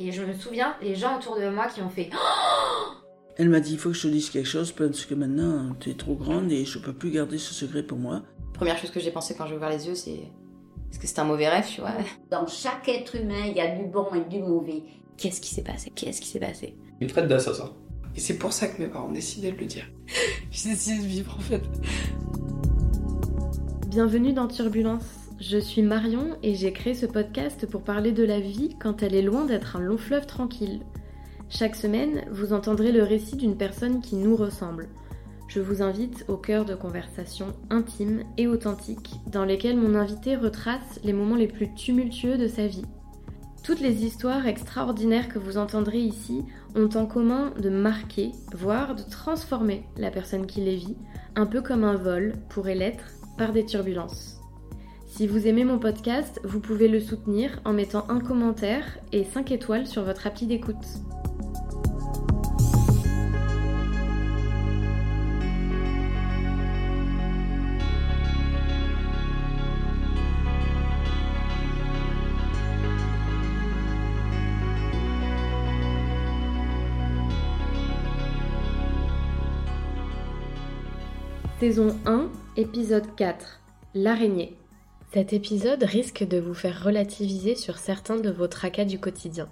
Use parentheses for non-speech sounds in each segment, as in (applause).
Et je me souviens, les gens autour de moi qui ont fait (gasps) Elle m'a dit il faut que je te dise quelque chose parce que maintenant tu es trop grande et je peux plus garder ce secret pour moi. Première chose que j'ai pensé quand j'ai ouvert les yeux, c'est est-ce que c'est un mauvais rêve, tu vois? (laughs) Dans chaque être humain, il y a du bon et du mauvais. Qu'est-ce qui s'est passé? Qu'est-ce qui s'est passé? Il traite d'assassin. Et c'est pour ça que mes parents ont décidé de le dire. (laughs) J'ai décidé de vivre en fait. Bienvenue dans Turbulence. Je suis Marion et j'ai créé ce podcast pour parler de la vie quand elle est loin d'être un long fleuve tranquille. Chaque semaine, vous entendrez le récit d'une personne qui nous ressemble. Je vous invite au cœur de conversations intimes et authentiques dans lesquelles mon invité retrace les moments les plus tumultueux de sa vie. Toutes les histoires extraordinaires que vous entendrez ici ont en commun de marquer, voire de transformer la personne qui les vit, un peu comme un vol pourrait l'être par des turbulences. Si vous aimez mon podcast, vous pouvez le soutenir en mettant un commentaire et 5 étoiles sur votre appli d'écoute. Saison 1, épisode 4. L'araignée. Cet épisode risque de vous faire relativiser sur certains de vos tracas du quotidien.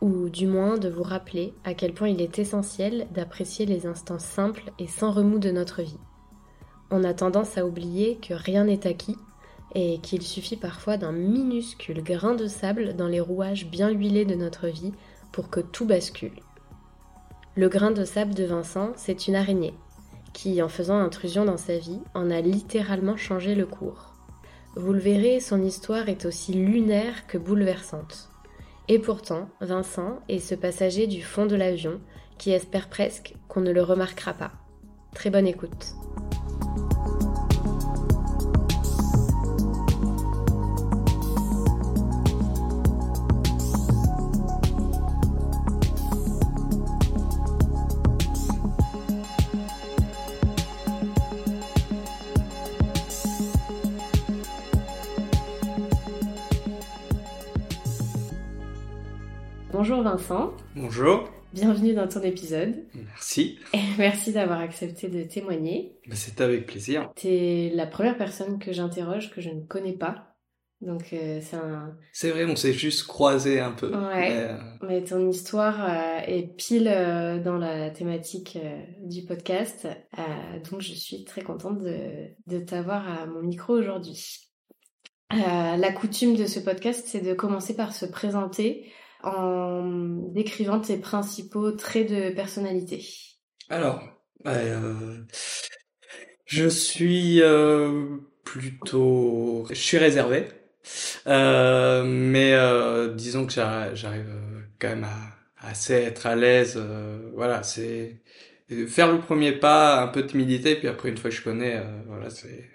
Ou du moins de vous rappeler à quel point il est essentiel d'apprécier les instants simples et sans remous de notre vie. On a tendance à oublier que rien n'est acquis et qu'il suffit parfois d'un minuscule grain de sable dans les rouages bien huilés de notre vie pour que tout bascule. Le grain de sable de Vincent, c'est une araignée qui, en faisant intrusion dans sa vie, en a littéralement changé le cours. Vous le verrez, son histoire est aussi lunaire que bouleversante. Et pourtant, Vincent est ce passager du fond de l'avion qui espère presque qu'on ne le remarquera pas. Très bonne écoute. Bonjour Vincent. Bonjour. Bienvenue dans ton épisode. Merci. Et (laughs) merci d'avoir accepté de témoigner. Bah, c'est avec plaisir. T'es la première personne que j'interroge que je ne connais pas. Donc euh, c'est un... C'est vrai, on s'est juste croisé un peu. Ouais. Mais, euh... mais ton histoire euh, est pile dans la thématique du podcast. donc je suis très contente de, de t'avoir à mon micro aujourd'hui. la coutume de ce podcast, c'est de commencer par se présenter en décrivant tes principaux traits de personnalité Alors, euh, je suis euh, plutôt... Je suis réservé, euh, mais disons que j'arrive quand même à, assez être à l'aise. voilà, c'est faire le premier pas, un peu timidité, puis après une fois que je connais, voilà, c'est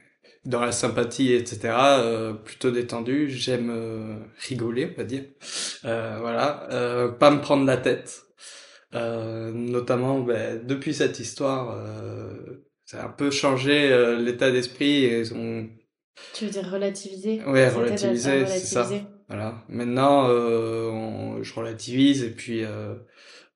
dans la sympathie, etc. Euh, plutôt détendu. J'aime euh, rigoler, on va dire. Euh, voilà, euh, pas me prendre la tête. notamment, ben, depuis cette histoire, ça a un peu changé l'état d'esprit. Et on... Tu veux dire relativiser? Ouais, relativiser, c'est ça. Voilà. Maintenant, on, je relativise et puis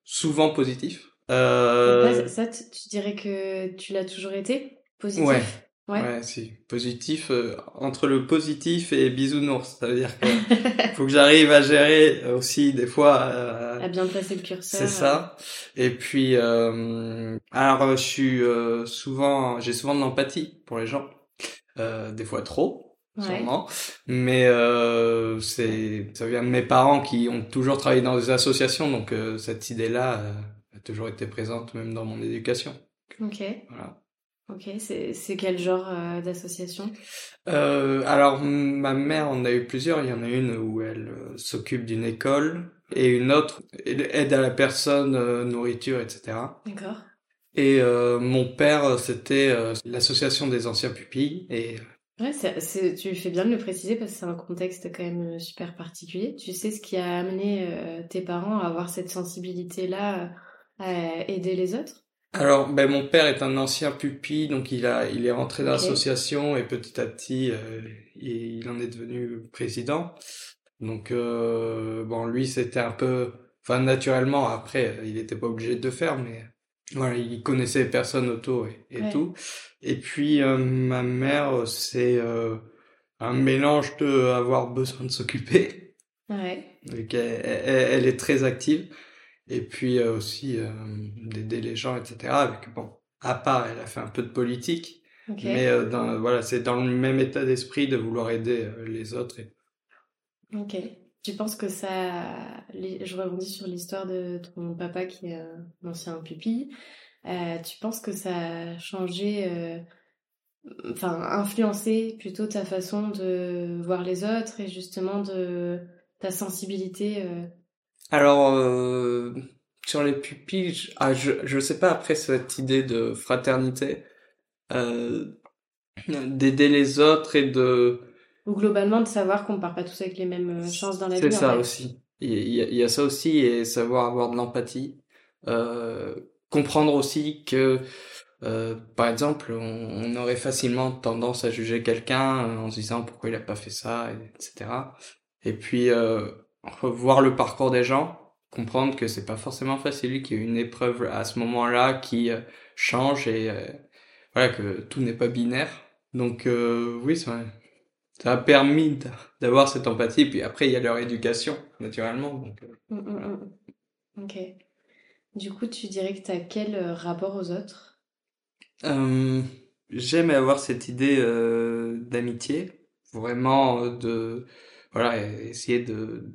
souvent positif. Euh... ça, tu dirais que tu l'as toujours été positif? Ouais. Ouais. ouais, si. Positif, euh, entre le positif et bisounours. Ça veut dire que (laughs) faut que j'arrive à gérer aussi des fois. Euh, à bien placer le curseur. C'est ça. Et puis, euh, alors, je suis souvent, j'ai souvent de l'empathie pour les gens. des fois trop, sûrement. Mais c'est, ça vient de mes parents qui ont toujours travaillé dans des associations, donc cette idée-là a toujours été présente même dans mon éducation. Ok. Voilà. Ok, c'est quel genre euh, d'association? Euh, Alors, ma mère en a eu plusieurs. Il y en a une où elle euh, s'occupe d'une école et une autre aide à la personne, nourriture, etc. D'accord. Et mon père, c'était l'association des anciens pupilles. Et Ouais, tu fais bien de le préciser parce que c'est un contexte quand même super particulier. Tu sais ce qui a amené tes parents à avoir cette sensibilité-là à aider les autres? Alors, ben, mon père est un ancien pupille, donc il a, il est rentré dans l'association et petit à petit, euh, il, il en est devenu président. Donc euh, bon, lui c'était un peu, enfin naturellement après, il était pas obligé de le faire, mais voilà, il connaissait personne autour et, et Ouais. tout. Et puis euh, ma mère, c'est un mélange de avoir besoin de s'occuper, Ouais. elle est très active, et puis euh, aussi euh, d'aider les gens, etc. Avec bon, à part, elle a fait un peu de politique, mais euh, dans, voilà, c'est dans le même état d'esprit de vouloir aider les autres. Et... Ok. Tu penses que ça. Je rebondis sur l'histoire de ton papa qui est un ancien pupille. Euh, tu penses que ça a changé, euh, enfin, influencé plutôt ta façon de voir les autres et justement de ta sensibilité euh, Alors, euh, sur les pupilles, je, ah, je, je sais pas, après cette idée de fraternité, euh, d'aider les autres et de... Ou globalement de savoir qu'on part pas tous avec les mêmes euh, chances dans la vie. C'est en ça fait. aussi. Il y, a, il y a ça aussi, et savoir avoir de l'empathie. Euh, comprendre aussi que, par exemple, on, on aurait facilement tendance à juger quelqu'un en se disant pourquoi il a pas fait ça, etc. Et puis, euh, revoir le parcours des gens, comprendre que c'est pas forcément facile, qu'il y a une épreuve à ce moment-là qui euh, change et euh, voilà que tout n'est pas binaire. Donc euh, oui, ça, ça a permis d'avoir cette empathie. Puis après, il y a leur éducation, naturellement. Donc, euh, Mm, mm, mm. Ok. Du coup, tu dirais que tu as quel rapport aux autres? Euh, j'aime avoir cette idée euh, d'amitié, vraiment de voilà essayer de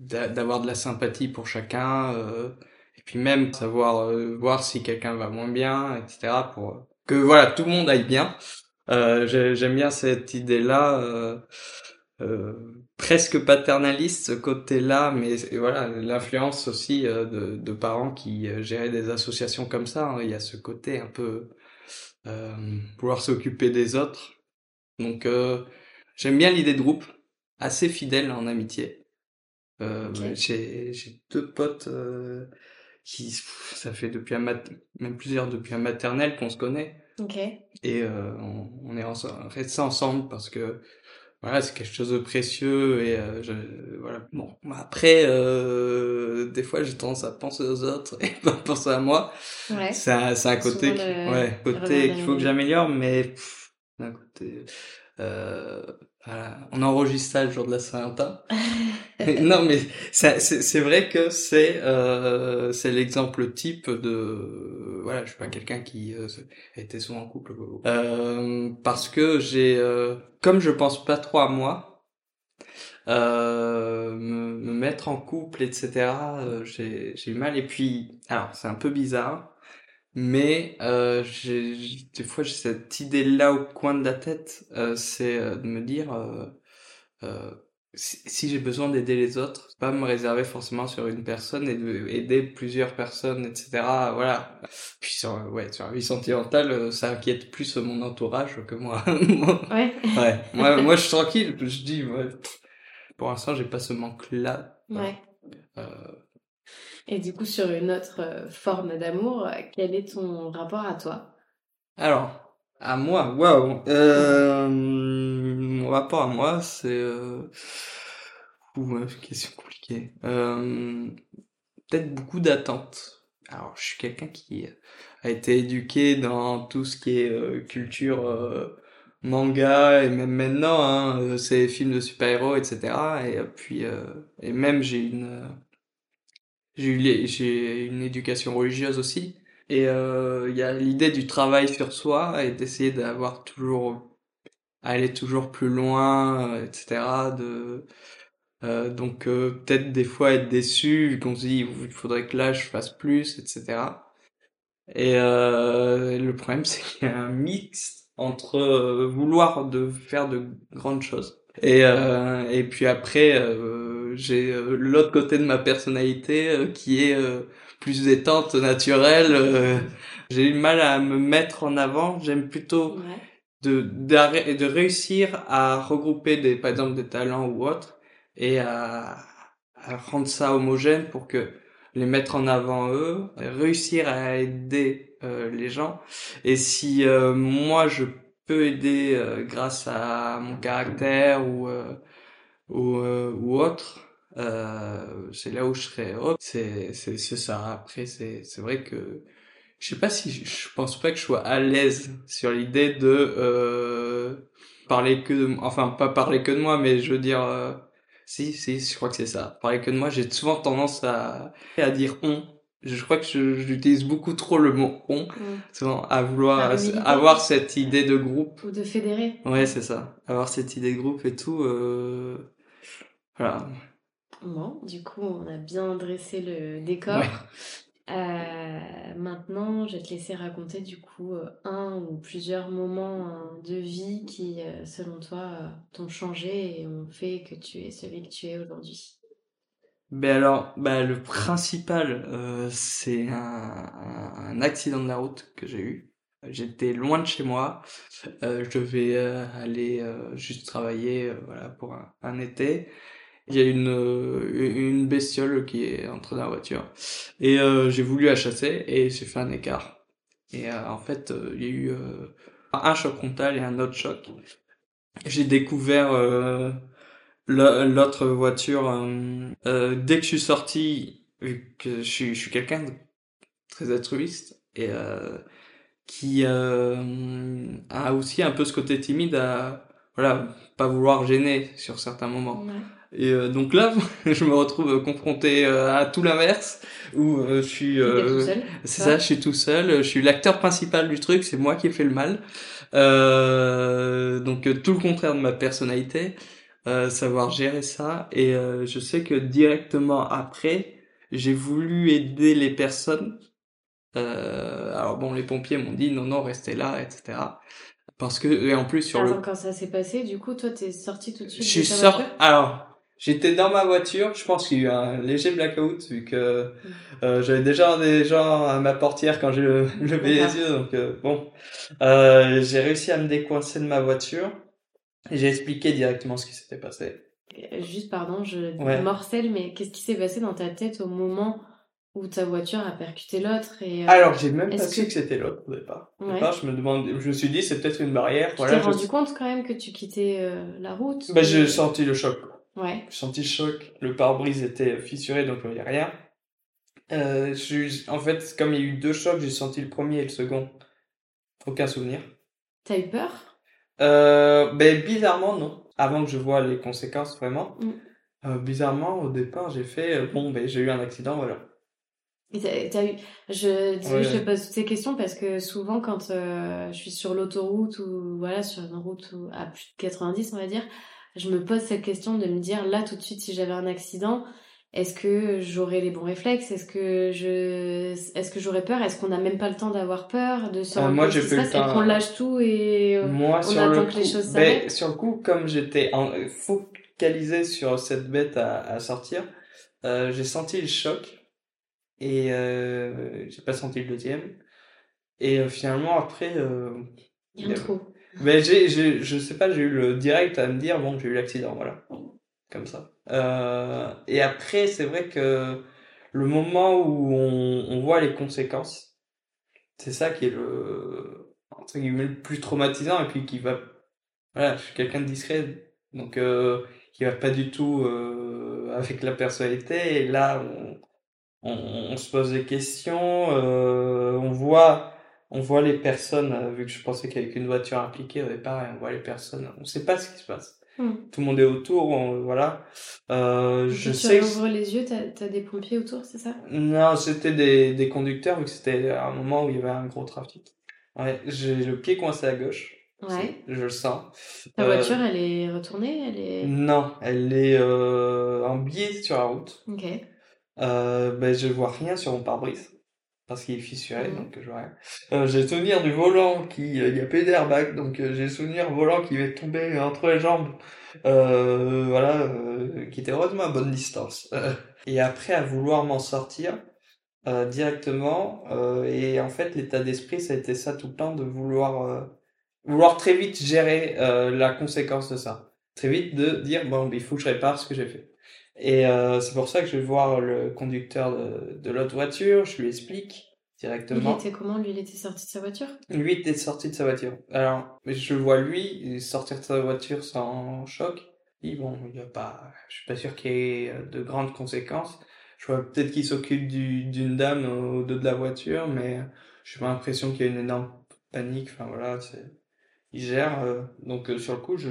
d'avoir de la sympathie pour chacun euh, et puis même savoir euh, voir si quelqu'un va moins bien, etc. pour que voilà tout le monde aille bien. Euh, j'ai- j'aime bien cette idée-là. Euh, euh, presque paternaliste ce côté-là, mais voilà l'influence aussi de, de parents qui géraient des associations comme ça. hein. Il y a ce côté un peu vouloir s'occuper des autres. Donc j'aime bien l'idée de groupe, assez fidèle en amitié. Euh, Ok. J'ai deux potes euh, qui ça fait depuis un mat même plusieurs depuis un maternel qu'on se connaît Ok. et euh, on, on est ense- restés ensemble parce que voilà c'est quelque chose de précieux et euh, je, voilà bon après euh, des fois j'ai tendance à penser aux autres (laughs) et pas penser à moi Ouais. c'est un, côté qui, le- ouais côté qu'il faut que j'améliore mais d'un côté euh, voilà. on enregistre ça le jour de la Saint-Valentin (laughs) non, mais c'est vrai que c'est euh, c'est l'exemple type de voilà, je suis pas quelqu'un qui euh, était souvent en couple euh, parce que j'ai euh, comme je pense pas trop à moi euh, me, me mettre en couple etc. euh, j'ai j'ai eu mal et puis alors c'est un peu bizarre mais euh, j'ai j'ai- des fois j'ai cette idée là au coin de la tête euh, c'est euh, de me dire euh, euh, si, si j'ai besoin d'aider les autres, pas me réserver forcément sur une personne et de aider plusieurs personnes, etc. Voilà. Puis sur, ouais, sur la vie sentimentale, euh, ça inquiète plus mon entourage que moi. (laughs) Ouais. ouais. Moi, moi, je suis tranquille. Je dis, ouais, pour l'instant, j'ai pas ce manque-là. Ouais. Euh, Et du coup, sur une autre euh, forme d'amour, euh, quel est ton rapport à toi? Alors, à moi, waouh. Euh, mon rapport à moi, c'est euh... Ouh, question compliquée. Euh, peut-être beaucoup d'attentes. Alors, je suis quelqu'un qui a été éduqué dans tout ce qui est culture manga et même maintenant, hein, c'est films de super-héros, etc. Et puis, et même j'ai une, j'ai j'ai une éducation religieuse aussi. Et euh, il y a l'idée du travail sur soi et d'essayer d'avoir toujours aller toujours plus loin, euh, etc. De euh, donc euh, peut-être des fois être déçu vu qu'on se dit il faudrait que là je fasse plus, etc. Et euh, le problème (laughs) c'est qu'il y a un mix entre vouloir de faire de grandes choses et et puis après j'ai euh, l'autre côté de ma personnalité euh, qui est euh, plus détente, naturelle. euh, j'ai eu mal à me mettre en avant. J'aime plutôt Ouais. de, de réussir à regrouper des, par exemple, des talents ou autres et à, à rendre ça homogène pour que les mettre en avant eux, réussir à aider euh, les gens. Et si euh, moi je peux aider euh, grâce à mon caractère ou euh, ou, euh, ou autre, euh, c'est là où je serais heureux. C'est, c'est, c'est ça. Après, c'est, c'est vrai que je sais pas si je pense pas que je sois à l'aise sur l'idée de euh, parler que de, enfin pas parler que de moi, mais je veux dire euh, si si je crois que c'est ça. Parler que de moi, j'ai souvent tendance à à dire on. Je crois que j'utilise beaucoup trop le mot on, Mm. souvent à vouloir avoir cette idée de groupe. Ou de fédérer. Ouais, c'est ça. Avoir cette idée de groupe et tout. Euh... Voilà. Bon, du coup, on a bien dressé le décor. Ouais. Euh, maintenant, je vais te laisser raconter du coup euh, un ou plusieurs moments euh, de vie qui, euh, selon toi, t'ont changé et ont fait que tu es celui que tu es aujourd'hui. Ben alors, bah le principal, euh, c'est un, accident de la route que j'ai eu. J'étais loin de chez moi. Euh, je devais aller juste travailler, voilà, pour un, un été. Il y a une euh, une bestiole qui est entrée dans la voiture et euh, j'ai voulu la chasser et j'ai fait un écart. Et euh, en fait, euh, il y a eu euh, un choc frontal et un autre choc. J'ai découvert l'autre voiture dès que je suis sorti, vu que je suis, je suis quelqu'un de très altruiste et qui a aussi un peu ce côté timide à voilà pas vouloir gêner sur certains moments. Et euh, donc là, (laughs) je me retrouve confronté euh, à tout l'inverse, où euh, je suis... Euh, c'est ça, je suis tout seul, je suis l'acteur principal du truc, c'est moi qui ai fait le mal. Euh, donc euh, tout le contraire de ma personnalité, euh, savoir gérer ça. Et euh, je sais que directement après, j'ai voulu aider les personnes. Euh, alors bon, les pompiers m'ont dit non, non, restez là, etc. Parce que, et en plus sur le Attends, quand ça s'est passé, du coup, toi, t'es sorti tout de suite je suis sorti. Alors, j'étais dans ma voiture. Je pense qu'il y a eu un léger blackout vu que euh, j'avais déjà des gens à ma portière quand j'ai le- (laughs) levé les yeux. Donc euh, bon, euh, j'ai réussi à me décoincer de ma voiture. Et j'ai expliqué directement ce qui s'était passé. Euh, Juste, pardon, je Ouais. morcelle, mais qu'est-ce qui s'est passé dans ta tête au moment où ta voiture a percuté l'autre et euh, Alors, j'ai même pas su que- que c'était l'autre au départ. Au Ouais. départ, je me demande, je me suis dit c'est peut-être une barrière. tu Voilà. t'es je- rendu compte quand même que tu quittais euh, la route Bah, j'ai senti le choc. Ouais. J'ai senti le choc. Le pare-brise était fissuré, donc il n'y a rien. Euh, je en fait, comme il y a eu deux chocs, j'ai senti le premier et le second. Aucun souvenir. T'as eu peur? Euh, ben, bizarrement, non. Avant que je vois les conséquences, vraiment. Mm. Euh, bizarrement, au départ, j'ai fait, euh, bon, ben, j'ai eu un accident, voilà. Et t'as eu... Je, désolée, Ouais. je te pose toutes ces questions parce que souvent quand euh, je suis sur l'autoroute ou voilà sur une route à plus de 90 on va dire, je me pose cette question de me dire là tout de suite si j'avais un accident, est-ce que j'aurais les bons réflexes? Est-ce que je, est-ce que j'aurais peur? Est-ce qu'on n'a même pas le temps d'avoir peur de se Euh, rendre moi, compte j'ai ce qui se fait le passe et temps. qu'on lâche tout et euh, Moi, on sur attend le que coup, les choses ben, s'arrêtent? sur le coup, comme j'étais focalisé sur cette bête à, à sortir, euh, j'ai senti le choc et euh, j'ai pas senti le deuxième. Et euh, finalement, après, euh, il y a un trou. Ben, j'ai, j'ai, je sais pas, j'ai eu le direct à me dire, bon, j'ai eu l'accident, voilà. Comme ça. Euh, et après, c'est vrai que le moment où on, on voit les conséquences, c'est ça qui est le, entre guillemets, le plus traumatisant et puis qui va, voilà, je suis quelqu'un de discret, donc, euh, qui va pas du tout, euh, avec la personnalité, et là, on, on, on se pose des questions, euh, on voit, on voit les personnes, euh, vu que je pensais qu'il y avait qu'une voiture impliquée au départ, et on voit les personnes, on sait pas ce qui se passe. Hmm. Tout le monde est autour, on- voilà. Euh, je tu sais ouvres les yeux, t'as, t'as des pompiers autour, c'est ça? Non, c'était des, des conducteurs, vu que c'était un moment où il y avait un gros trafic. Ouais, j'ai le pied coincé à gauche. Ouais. Je le sens. Ta Euh, voiture, elle est retournée, elle est. Non, elle est euh, en biais sur la route. Ok. Euh, ben, je vois rien sur mon pare-brise. Parce qu'il est fissuré, Mhm. donc je vois rien. Euh, j'ai souvenir du volant qui, euh, il y a pas eu d'airbag, donc euh, j'ai souvenir volant qui m'est tombé entre les jambes. Euh, voilà, euh, qui était heureusement à bonne distance. Euh, (laughs) et après, à vouloir m'en sortir, euh, directement, euh, et en fait, l'état d'esprit, ça a été ça tout le temps, de vouloir, euh, vouloir très vite gérer, euh, la conséquence de ça. Très vite de dire, bon, il faut que je répare ce que j'ai fait. Et euh, c'est pour ça que je vais voir le conducteur de, de l'autre voiture, je lui explique Il directement. était comment Lui, il était sorti de sa voiture? Lui était sorti de sa voiture. Alors, je vois lui sortir de sa voiture sans choc. dit, bon, il y a pas, je suis pas sûr qu'il y ait euh, de grandes conséquences. Je vois peut-être qu'il s'occupe du- d'une dame au dos de la voiture, mais j'ai pas l'impression qu'il y a une énorme panique. Enfin voilà, c'est, il gère. euh, donc euh, sur le coup, je,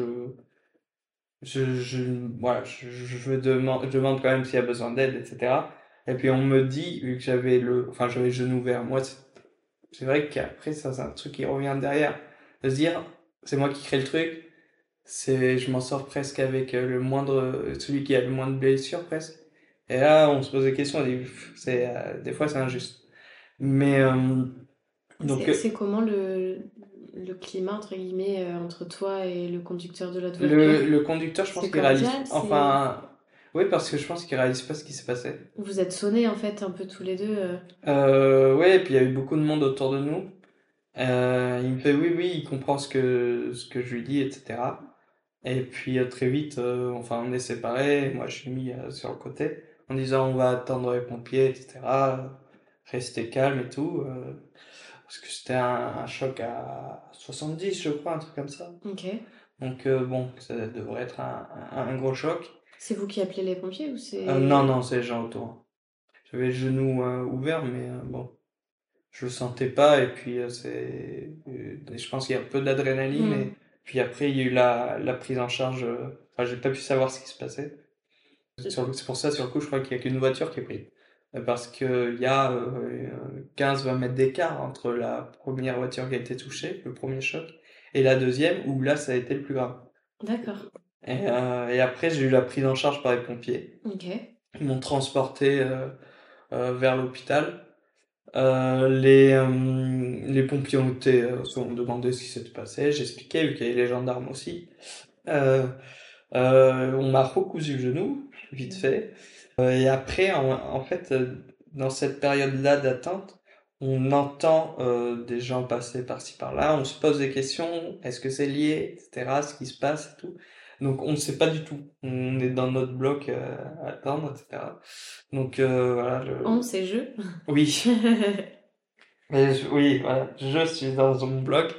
je, je, voilà, je, je demande, je demande quand même s'il y a besoin d'aide, etc. Et puis on me dit, vu que j'avais le, enfin j'avais le genou ouvert, moi c'est, c'est vrai qu'après ça c'est un truc qui revient derrière, de se dire, c'est moi qui crée le truc, c'est, je m'en sors presque avec euh, le moindre, celui qui a le moins de blessures presque. Et là on se pose des questions, on dit, c'est, euh, des fois c'est injuste. Mais euh, donc C'est- C'est comment le, le climat, entre guillemets, euh, entre toi et le conducteur de l'autre voiture le, le conducteur, je pense qu'il réalise, enfin, oui parce que je pense qu'il réalise pas ce qui s'est passé. Vous êtes sonnés, en fait, un peu tous les deux. euh. Euh, ouais, et puis il y a eu beaucoup de monde autour de nous. Euh, il me fait oui, oui, il comprend ce que, ce que je lui dis, etc. Et puis très vite, enfin, on est séparés. Moi, je suis mis sur le côté en disant on va attendre les pompiers, etc. Rester calme et tout. Parce que c'était un, un choc à 70, je crois, un truc comme ça. Ok. Donc euh, bon, ça devrait être un, un, un gros choc. C'est vous qui appelez les pompiers ou c'est... Euh, non, non, c'est les gens autour. J'avais le genou euh, ouvert, mais bon, je le sentais pas. Et puis, c'est, je pense qu'il y a un peu d'adrénaline. Mm. Et puis après, il y a eu la, la prise en charge. Enfin, j'ai pas pu savoir ce qui se passait. C'est pour ça, sur le coup, je crois qu'il y a qu'une voiture qui est prise. Euh, Parce qu'il y a euh, 15-20 mètres d'écart entre la première voiture qui a été touchée, le premier choc, et la deuxième, où là, ça a été le plus grave. D'accord. Et, euh, et après, j'ai eu la prise en charge par les pompiers. Ok. Ils m'ont transporté euh, euh, vers l'hôpital. Euh, les, euh, les pompiers ont été, euh, ont demandé ce qui s'était passé. J'expliquais, vu qu'il y avait les gendarmes aussi. Euh, euh, on m'a recousu le genou, vite fait. Euh, et après, en, en fait, euh, dans cette période-là d'attente, on entend euh, des gens passer par-ci par-là, on se pose des questions, est-ce que c'est lié, etc., ce qui se passe et tout. Donc on ne sait pas du tout. On est dans notre bloc euh, à attendre, etc. Donc euh, voilà. Le... On, c'est je. Oui. (laughs) Mais je- oui, voilà. Je suis dans mon bloc.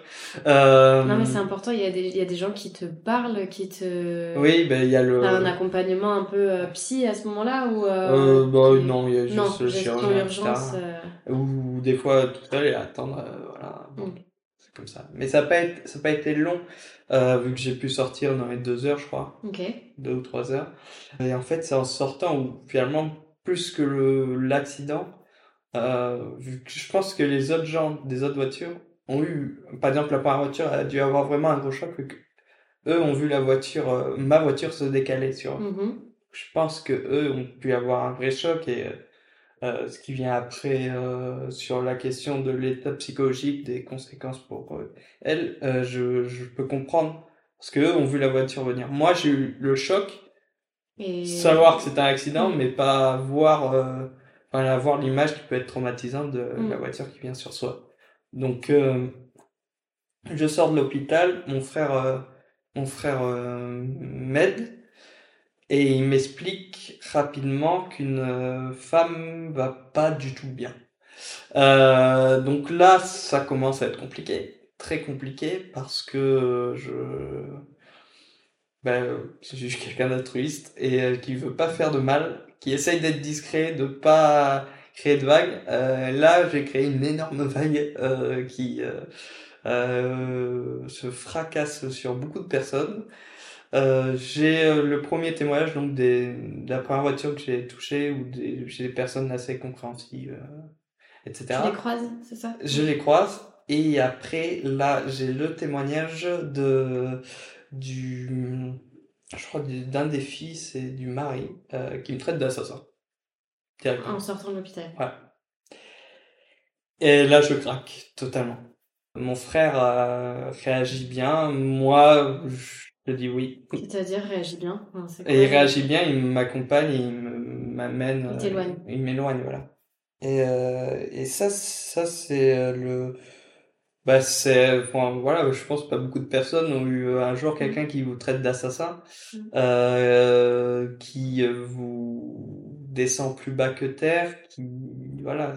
Euh... Non, mais c'est important, il y, a des, il y a des gens qui te parlent, qui te... Oui, ben il y a le. T'as un accompagnement un peu euh, psy à ce moment-là ou Euh, bah non, il y a juste non, le chirurgien, urgence. euh, Ou des fois tout seul et attendre, euh, voilà. Bon, Mm. c'est comme ça. Mais ça n'a pas été, ça a pas été long, euh, vu que j'ai pu sortir dans les deux heures, je crois. Ok. deux ou trois heures. Et en fait, c'est en sortant où finalement, plus que l'accident, euh, vu que je pense que les autres gens des autres voitures ont eu, par exemple, la première voiture a dû avoir vraiment un gros choc, vu que eux ont vu la voiture, euh, ma voiture se décaler sur. Mhm. Je pense que eux ont pu avoir un vrai choc et euh, ce qui vient après euh, sur la question de l'état psychologique, des conséquences pour elles, euh, je, je peux comprendre parce que eux ont vu la voiture venir. Moi, j'ai eu le choc, Et... savoir que c'est un accident, Mm. mais pas voir, euh, enfin, avoir l'image qui peut être traumatisante de Mm. la voiture qui vient sur soi. Donc, euh, je sors de l'hôpital, mon frère, euh, mon frère euh, m'aide et il m'explique rapidement qu'une femme va pas du tout bien. Donc là, ça commence à être compliqué, très compliqué, parce que je, ben, je suis quelqu'un d'altruiste et qui veut pas faire de mal, qui essaye d'être discret, de pas créer de vagues. Euh, là, j'ai créé une énorme vague euh, qui euh, euh, se fracasse sur beaucoup de personnes. Euh, j'ai euh, le premier témoignage donc des, de la première voiture que j'ai touchée ou des, j'ai des personnes assez compréhensives, euh, etc. Tu les croises, c'est ça? Je les croise et après là j'ai le témoignage de du je crois du- d'un des fils et du mari euh, qui me traite d'assassin. En sortant de l'hôpital. Ouais. Et là je craque totalement. Mon frère euh, réagit bien, moi je dis oui. C'est-à-dire, réagis bien. Enfin, quoi Et il réagit bien, il m'accompagne, il m'amène. Il t'éloigne. euh, Il m'éloigne, voilà. Et, et ça, ça c'est le. Bah, c'est. Enfin, voilà, je pense pas beaucoup de personnes ont eu euh, un jour quelqu'un qui vous traite d'assassin, Mm. euh, qui euh, vous descend plus bas que terre, qui. Voilà.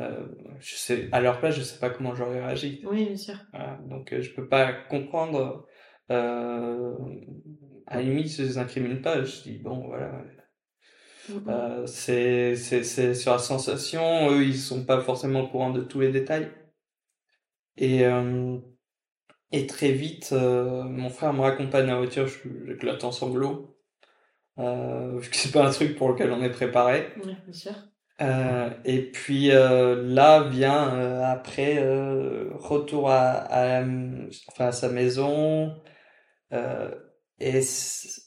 Euh, je sais, à leur place, je sais pas comment j'aurais réagi. Oui, bien sûr. Voilà, donc euh, je peux pas comprendre euh, à la limite, je les incrimine pas. Je dis, bon, voilà. Euh, c'est, c'est, c'est sur la sensation. Eux, ils sont pas forcément au courant de tous les détails. Et, euh, et très vite, euh, mon frère me raccompagne en voiture, je j'éclate en sanglots. Euh, vu que c'est pas un truc pour lequel on est préparé. Ouais, bien sûr. Euh, et puis euh, là vient euh, après euh, retour à, à, enfin, à sa maison euh, et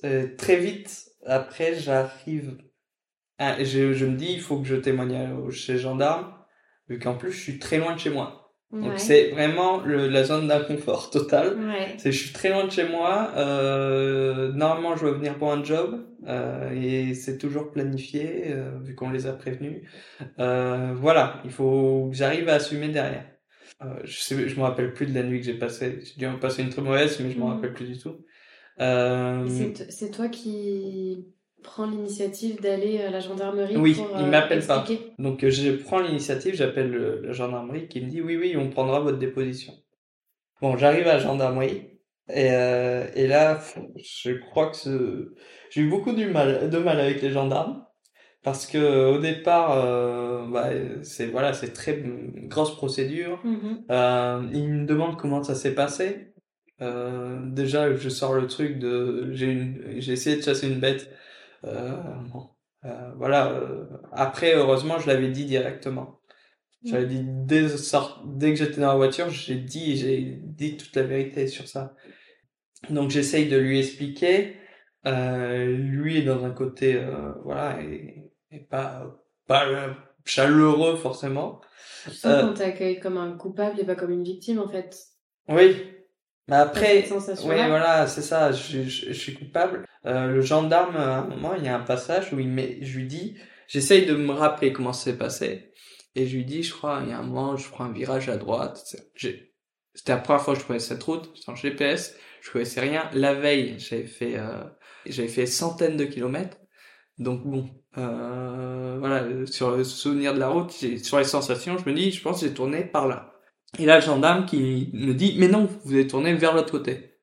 euh, très vite après j'arrive ah, je, je me dis il faut que je témoigne chez les gendarmes vu qu'en plus je suis très loin de chez moi donc Ouais. c'est vraiment le, la zone d'inconfort total Ouais. c'est je suis très loin de chez moi. Euh, normalement, je dois venir pour un job euh, et c'est toujours planifié euh, vu qu'on les a prévenus. Euh, voilà, il faut que j'arrive à assumer derrière. Euh, je sais, je me rappelle plus de la nuit que j'ai passée. J'ai dû en passer une très mauvaise, mais je me Mhm. rappelle plus du tout. Euh, C'est toi qui prends l'initiative d'aller à la gendarmerie Oui, pour il euh, m'appelle pas. Donc euh, je prends l'initiative, j'appelle le- la gendarmerie qui me dit oui oui on prendra votre déposition. Bon j'arrive à la gendarmerie et, euh, et là je crois que ce- j'ai eu beaucoup du mal de mal avec les gendarmes parce que au départ euh, bah, c'est voilà c'est très grosse procédure. Mhm. Euh, ils me demandent comment ça s'est passé. Euh, déjà je sors le truc de j'ai une j'ai essayé de chasser une bête. Euh, bon. Euh, voilà. euh, après, heureusement, je l'avais dit directement. J'avais dit dès, dès que j'étais dans la voiture, j'ai dit, j'ai dit toute la vérité sur ça. Donc j'essaye de lui expliquer. Euh, lui est dans un côté, euh, voilà, et, et pas pas euh, chaleureux forcément. Tu sens qu'on t'accueille comme un coupable et pas comme une victime en fait. Oui. Mais après, oui, voilà, c'est ça. Je, je, je suis coupable. Euh, le gendarme, à un moment, il y a un passage où il met, je lui dis, j'essaye de me rappeler comment ça s'est passé, et je lui dis, je crois, il y a un moment, je prends un virage à droite. C'est- C'était la première fois que je prenais cette route, sans GPS, je connaissais rien. La veille, j'avais fait, euh, j'avais fait centaines de kilomètres. Donc bon, euh, voilà, sur le souvenir de la route, sur les sensations, je me dis, je pense que j'ai tourné par là. Et là, le gendarme qui me dit, mais non, vous avez tourné vers l'autre côté.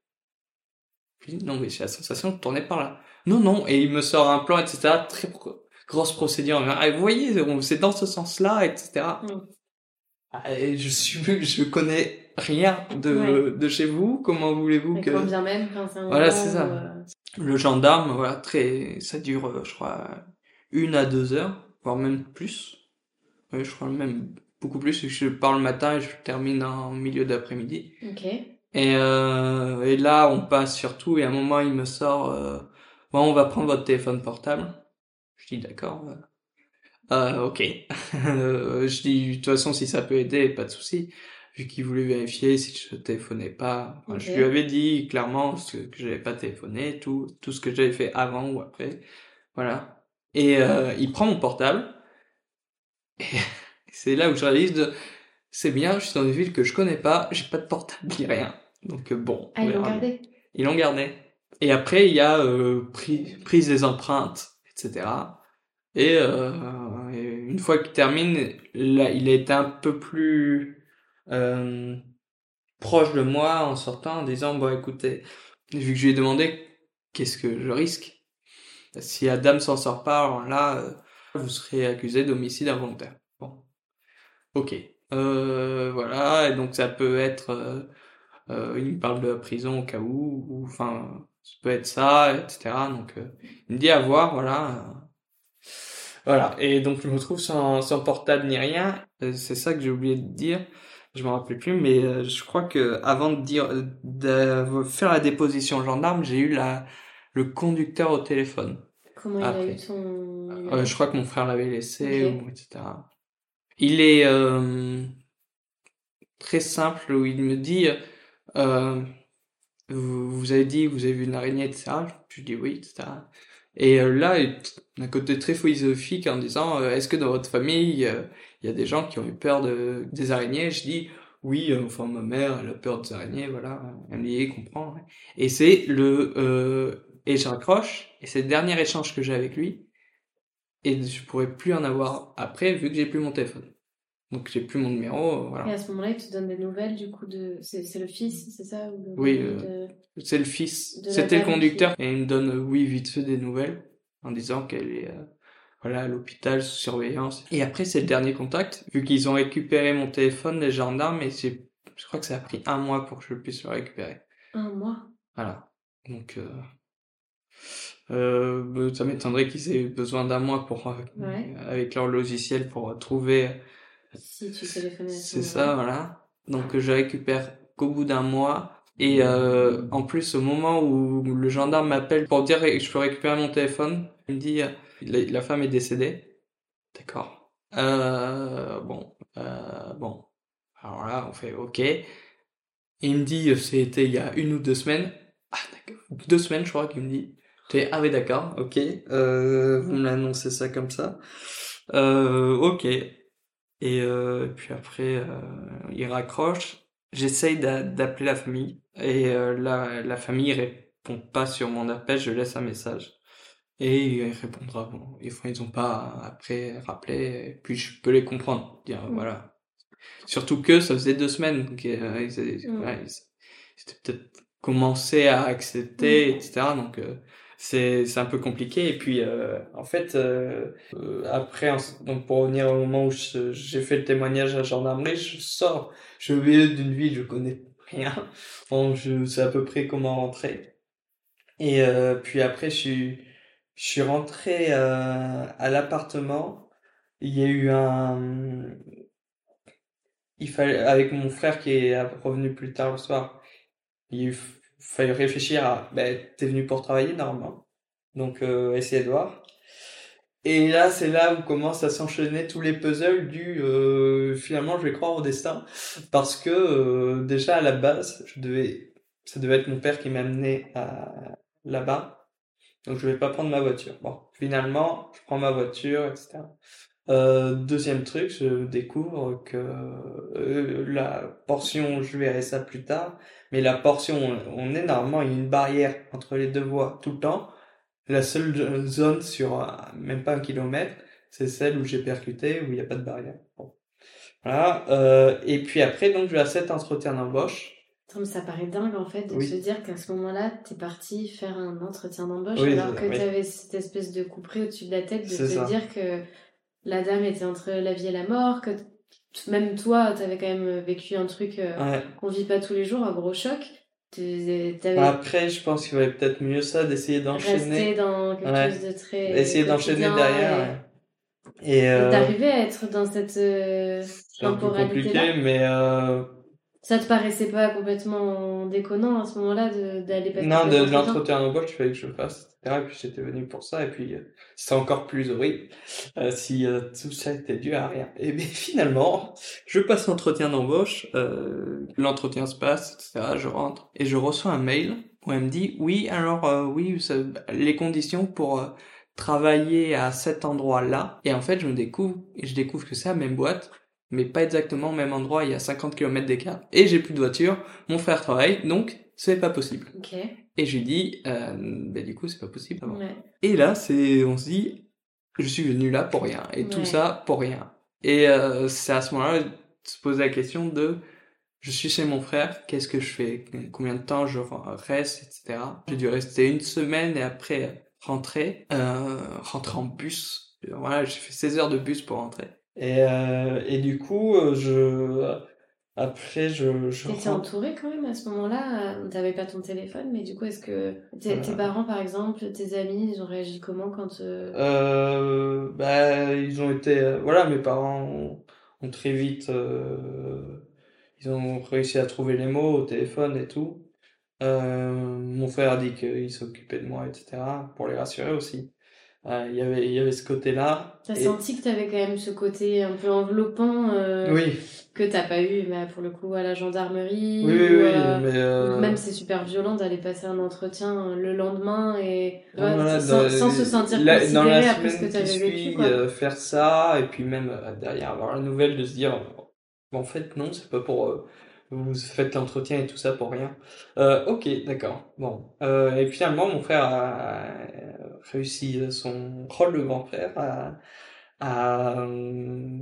Je dis, non, mais j'ai la sensation de tourner par là. Non, non, et il me sort un plan, etc. Très grosse procédure. Ah, vous voyez, c'est dans ce sens-là, etc. Mm. Ah, et je suis, je connais rien de, de chez vous. Comment voulez-vous que... quand bien même, quand un Voilà, c'est ça. euh, Le gendarme, voilà, très, ça dure, euh, je crois, une à deux heures, voire même plus. Ouais, je crois même beaucoup plus, je pars le matin et je termine en milieu d'après-midi. Ok. Et, euh, et là, on passe sur tout, et à un moment, il me sort, euh, bon, on va prendre votre téléphone portable. Je dis, d'accord. euh, euh, ok. (laughs) Euh, je dis, de toute façon, si ça peut aider, pas de souci. Vu qu'il voulait vérifier si je téléphonais pas. Enfin, Je lui avais dit clairement ce que j'avais pas téléphoné, tout, tout ce que j'avais fait avant ou après. Voilà. Et euh, il prend mon portable. Et (laughs) c'est là où je réalise de, c'est bien, je suis dans une ville que je connais pas, j'ai pas de portable ni rien. Donc euh, bon. Ah, ils l'ont gardé. Ils l'ont gardé. Et après, il y a euh, pris- prise des empreintes, etc. Et, euh, et une fois qu'il termine, là, il a été un peu plus euh, proche de moi en sortant, en disant, bon, écoutez, vu que je lui ai demandé qu'est-ce que je risque, si Adam s'en sort pas, alors là, euh, vous serez accusé d'homicide involontaire. Ok. Euh, voilà, et donc ça peut être... euh, euh, il me parle de la prison au cas où, ou enfin, ça peut être ça, etc. Donc, euh, il me dit à voir, voilà. voilà. Et donc, je me retrouve sans, sans portable ni rien. Euh, C'est ça que j'ai oublié de dire. Je m'en rappelais plus, mais euh, je crois que avant de dire, de faire la déposition au gendarme, j'ai eu la, le conducteur au téléphone. Comment il a eu ton Euh, je crois que mon frère l'avait laissé, ou etc. Il est euh, très simple où il me dit euh, vous, vous avez dit vous avez vu une araignée, etc. Je dis oui, etc. Et euh, là, il un côté très philosophique en disant euh, est-ce que dans votre famille euh, il y a des gens qui ont eu peur de des araignées? Je dis oui, enfin ma mère elle a peur des araignées, voilà. Elle me dit comprend. Et c'est le et je raccroche et c'est le dernier échange que j'ai avec lui et je pourrais plus en avoir après vu que j'ai plus mon téléphone. Donc j'ai plus mon numéro, voilà. Et à ce moment-là, il te donne des nouvelles du coup de. C'est c'est le fils, c'est ça ou le Oui, euh, de- C'est le fils, c'était le conducteur, et il me donne, euh, oui, vite fait des nouvelles, en disant qu'elle est, euh, voilà, à l'hôpital, sous surveillance. Et après, c'est le dernier contact, vu qu'ils ont récupéré mon téléphone, les gendarmes, et c'est, je crois que ça a pris un mois pour que je puisse le récupérer. Un mois? Voilà. Donc, euh, euh, bah, ça m'étonnerait qu'ils aient eu besoin d'un mois pour, euh, Ouais. avec leur logiciel pour trouver Si tu ce c'est ça, voilà. Donc euh, je récupère qu'au bout d'un mois. Et euh, en plus, au moment où le gendarme m'appelle pour dire que je peux récupérer mon téléphone, il me dit euh, la, la femme est décédée. D'accord. Euh, bon, euh, bon. Alors là, on fait OK. Et il me dit, euh, c'était il y a une ou deux semaines. Ah d'accord. Deux semaines, je crois qu'il me dit. Fais, ah oui d'accord, ok. Euh, vous me l'annoncez ça comme ça. Euh, ok. Et euh, puis après, euh, il raccroche. J'essaye d'a- d'appeler la famille et euh, la, la famille répond pas sur mon appel. Je laisse un message et il répondra. Bon, ils ils ont pas après rappelé. Et puis je peux les comprendre. Dire Mm. voilà. Surtout que ça faisait deux semaines. Donc, euh, ils, Mm. ils, ils étaient peut-être commencé à accepter, etc. Donc euh, c'est c'est un peu compliqué. Et puis euh, en fait euh, euh, après donc pour revenir au moment où j'ai fait le témoignage à la gendarmerie je sors. Je suis au milieu d'une ville je connais rien. Bon je sais à peu près comment rentrer. Et euh, puis après je suis je suis rentré euh, à l'appartement. Il y a eu un il fallait avec mon frère qui est revenu plus tard le soir il f- fallait réfléchir à ben t'es venu pour travailler normalement. Donc euh, essayer de voir. Et là c'est là où commencent à s'enchaîner tous les puzzles du euh, finalement je vais croire au destin. Parce que euh, déjà à la base je devais ça devait être mon père qui m'amenait à là-bas. Donc je vais pas prendre ma voiture. Bon finalement je prends ma voiture etc euh, deuxième truc, je découvre que euh, la portion, je verrai ça plus tard, mais la portion, on, est normalement, une barrière entre les deux voies tout le temps. La seule zone sur euh, même pas un kilomètre, c'est celle où j'ai percuté, où il n'y a pas de barrière. Bon. Voilà. Euh, et puis après, donc, je vais à cet entretien d'embauche. Attends, ça paraît dingue en fait de Oui. se dire qu'à ce moment-là, t'es parti faire un entretien d'embauche Oui, alors que oui. t'avais cette espèce de couperet au-dessus de la tête de te ça. dire que la dame était entre la vie et la mort, que même toi, t'avais quand même vécu un truc euh, Ouais. qu'on vit pas tous les jours, un gros choc. T'avais Après, je pense qu'il valait peut-être mieux ça d'essayer d'enchaîner. resté dans quelque Ouais. chose de très. Essayer d'enchaîner derrière. et- ouais. Et, Et euh, d'arriver à être dans cette euh, c'est un peu compliqué, mais euh, Ça te paraissait pas complètement déconnant à ce moment-là d'aller passer Non, de, de entretien l'entretien d'embauche, il fallait que je fasse, etc. Et puis j'étais venu pour ça, et puis euh, c'était encore plus horrible euh, si euh, tout ça était dû à rien. Et bien (laughs) finalement, je passe l'entretien d'embauche, euh, l'entretien se passe, etc. Je rentre et je reçois un mail où elle me dit oui, alors euh, oui, ça- les conditions pour travailler à cet endroit-là. Et en fait, je me découvre et je découvre que c'est la même boîte. Mais pas exactement au même endroit, il y a 50 km d'écart. Et j'ai plus de voiture, mon frère travaille, donc c'est pas possible. Et je lui dis, euh, ben du coup, c'est pas possible. Ouais. Et là, c'est, on se dit, je suis venu là pour rien. Et tout ça pour rien. Et euh, c'est à ce moment-là de se poser la question de, je suis chez mon frère, qu'est-ce que je fais? Combien de temps je reste, etc. J'ai dû rester une semaine et après rentrer, euh, rentrer en bus. Voilà, j'ai fait 16 heures de bus pour rentrer. Et, euh, et du coup, euh, je... Après, je... je T'étais rentre. entouré quand même à ce moment-là euh, T'avais pas ton téléphone, mais du coup, est-ce que tes, tes Euh. parents, par exemple, tes amis, ils ont réagi comment quand euh, Euh, bah, ils ont été, euh, voilà, mes parents ont, ont très vite, euh, ils ont réussi à trouver les mots au téléphone et tout. Euh, mon frère a dit qu'il s'occupait de moi, etc., pour les rassurer aussi. Euh, il y avait, il y avait ce côté-là. T'as Et- senti que t'avais quand même ce côté un peu enveloppant euh, Oui, que t'as pas eu, bah, pour le coup, à la gendarmerie oui, ou, oui, euh, mais euh, Même c'est super violent d'aller passer un entretien le lendemain et voilà, sans, se sentir la- considéré dans la après ce que t'avais vécu. Quoi. euh, faire ça, et puis même euh, derrière avoir la nouvelle de se dire, en fait, non, c'est pas pour, vous faites l'entretien et tout ça pour rien. Euh, ok, d'accord. Bon. Euh, et finalement, mon frère a réussi son rôle de grand frère à, à, euh,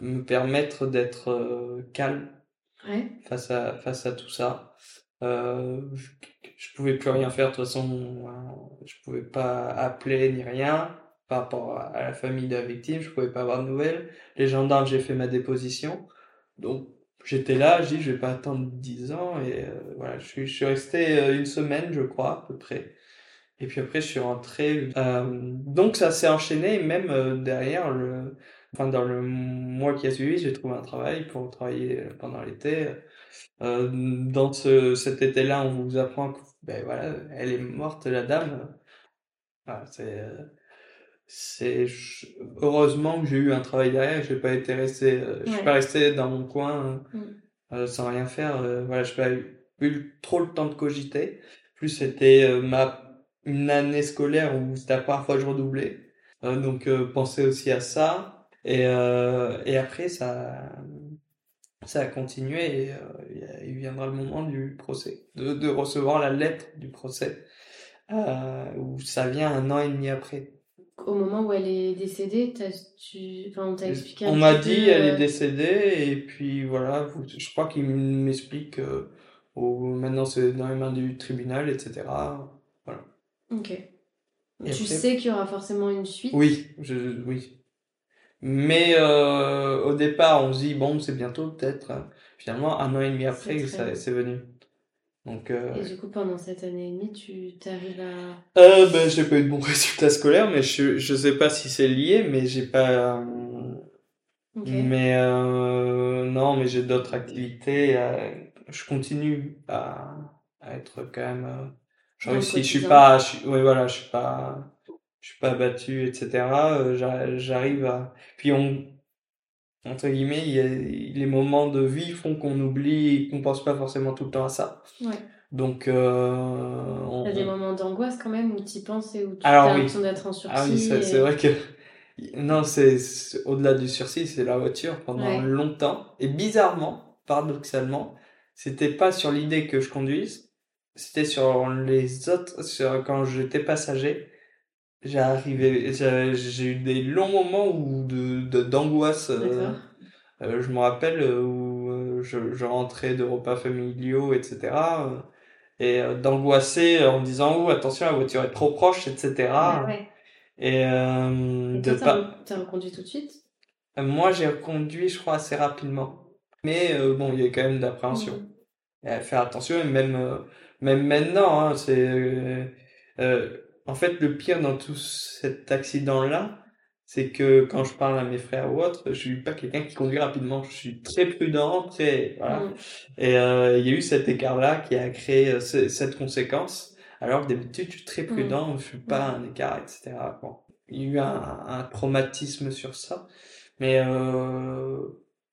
me permettre d'être euh, calme Ouais. face à face à tout ça. Euh, je, je pouvais plus rien faire de toute façon, euh, je pouvais pas appeler ni rien par rapport à à la famille de la victime, je pouvais pas avoir de nouvelles. Les gendarmes, j'ai fait ma déposition. Donc j'étais là, je dis je vais pas attendre 10 ans et euh, voilà, je suis je suis resté euh, une semaine, je crois, à peu près. Et puis après je suis rentré euh, donc ça s'est enchaîné même euh, derrière le enfin dans le mois qui a suivi, j'ai trouvé un travail pour travailler pendant l'été. Euh, dans ce, cet été-là, on vous apprend que, ben voilà, elle est morte, la dame. Voilà, c'est, euh, c'est, heureusement que j'ai eu un travail derrière, je n'ai pas été resté, euh, je suis Ouais. pas resté dans mon coin, Mm. euh, sans rien faire, euh, voilà, je pas eu, eu trop le temps de cogiter. Plus c'était euh, ma, une année scolaire où c'était la première fois que je redoublais. Euh, donc, euh, penser aussi à ça. Et, euh, et après, ça, ça a continué et il viendra le moment du procès, de, de recevoir la lettre du procès, où ça vient un an et demi après. Au moment où elle est décédée, t'as, tu... enfin, on t'a expliqué un On m'a dit elle est décédée et puis voilà, vous- je crois qu'il m'explique maintenant c'est dans les mains du tribunal, etc. Ok. Et tu après- sais qu'il y aura forcément une suite? Oui, je, oui. Mais euh, au départ, on se dit bon, c'est bientôt peut-être. Finalement, un an et demi après, C'est ça très- c'est venu. Donc, euh, Et du coup, pendant cette année et demie, tu t'arrives à. Euh, ben, j'ai pas eu de bons (laughs) résultats scolaires, mais je, je sais pas si c'est lié, mais j'ai pas, euh, mais, euh, non, mais j'ai d'autres activités, euh, je continue à, à être quand même, je suis pas, je suis, ouais, voilà, je suis pas, je suis pas abattu, etc., euh, j'a- j'arrive à, puis on, entre guillemets, il y a, les moments de vie font qu'on oublie, qu'on pense pas forcément tout le temps à ça. Ouais. Donc, euh, on, T'as des moments d'angoisse quand même où tu penses et où tu as oui. l'impression d'être en sursis. Ah oui, c'est et- vrai que (laughs) non, c'est c'est- au-delà du sursis, c'est la voiture pendant Ouais. longtemps. Et bizarrement, paradoxalement, c'était pas sur l'idée que je conduise, c'était sur les autres, sur quand j'étais passager. J'ai arrivé, j'ai eu des longs moments où de d'angoisse. euh, euh, je me rappelle euh, où euh, je, je rentrais de repas familiaux, etc. et euh, d'angoisser en me disant oh attention la voiture est trop proche, etc. Ouais. Et, euh, Et de toi, pas... t'as reconduit tout de suite? Moi, j'ai conduit, je crois, assez rapidement. Mais euh, bon, il y a quand même d'appréhension. À faire attention, et même, euh, même maintenant, hein, c'est... euh, euh, en fait, le pire dans tout cet accident-là, c'est que quand je parle à mes frères ou autres, je suis pas quelqu'un qui conduit rapidement. Je suis très prudent, très... Voilà. Mhm. Et euh, il y a eu cet écart-là qui a créé euh, ce- cette conséquence, alors que d'habitude, je suis très prudent, je fais pas un écart, etc. Bon, il y a eu un, un traumatisme sur ça, mais euh,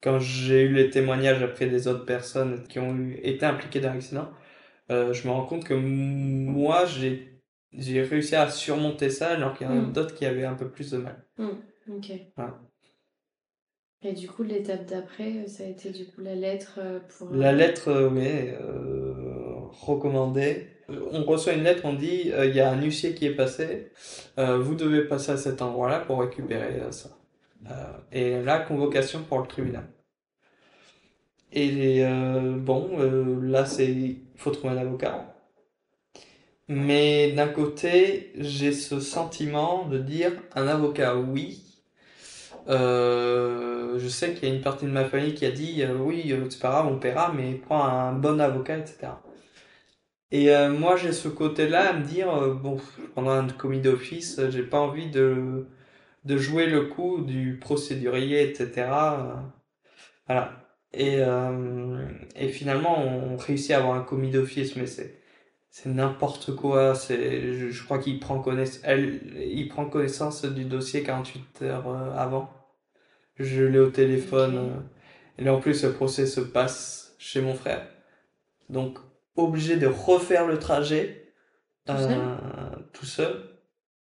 quand j'ai eu les témoignages après des autres personnes qui ont eu, été impliquées dans l'accident, euh, je me rends compte que moi, j'ai j'ai réussi à surmonter ça, alors qu'il y en a Mm. d'autres qui avaient un peu plus de mal. Mhm. Ok. Voilà. Et du coup, l'étape d'après, euh, ça a été du coup la lettre euh, pour. La lettre, oui, euh, recommandée. On reçoit une lettre, on dit, euh, il y a un huissier qui est passé, euh, vous devez passer à cet endroit-là pour récupérer ça. Et la convocation pour le tribunal. Et bon, là, c'est, il faut trouver un avocat. Mais d'un côté, j'ai ce sentiment de dire un avocat, oui. Euh, je sais qu'il y a une partie de ma famille qui a dit euh, oui, euh, c'est pas grave, on paiera, mais prends un bon avocat, etc. Et moi, j'ai ce côté-là à me dire bon, pendant un commis d'office, j'ai pas envie de de jouer le coup du procédurier, etc. voilà. Et euh, et finalement, on réussit à avoir un commis d'office, mais c'est c'est n'importe quoi. C'est, je, je crois qu'il prend connaissance, elle, il prend connaissance du dossier 48 heures euh, avant. Je l'ai au téléphone. Ok. euh, et là, en plus, le procès se passe chez mon frère. Donc, obligé de refaire le trajet. Tout seul? euh, tout seul.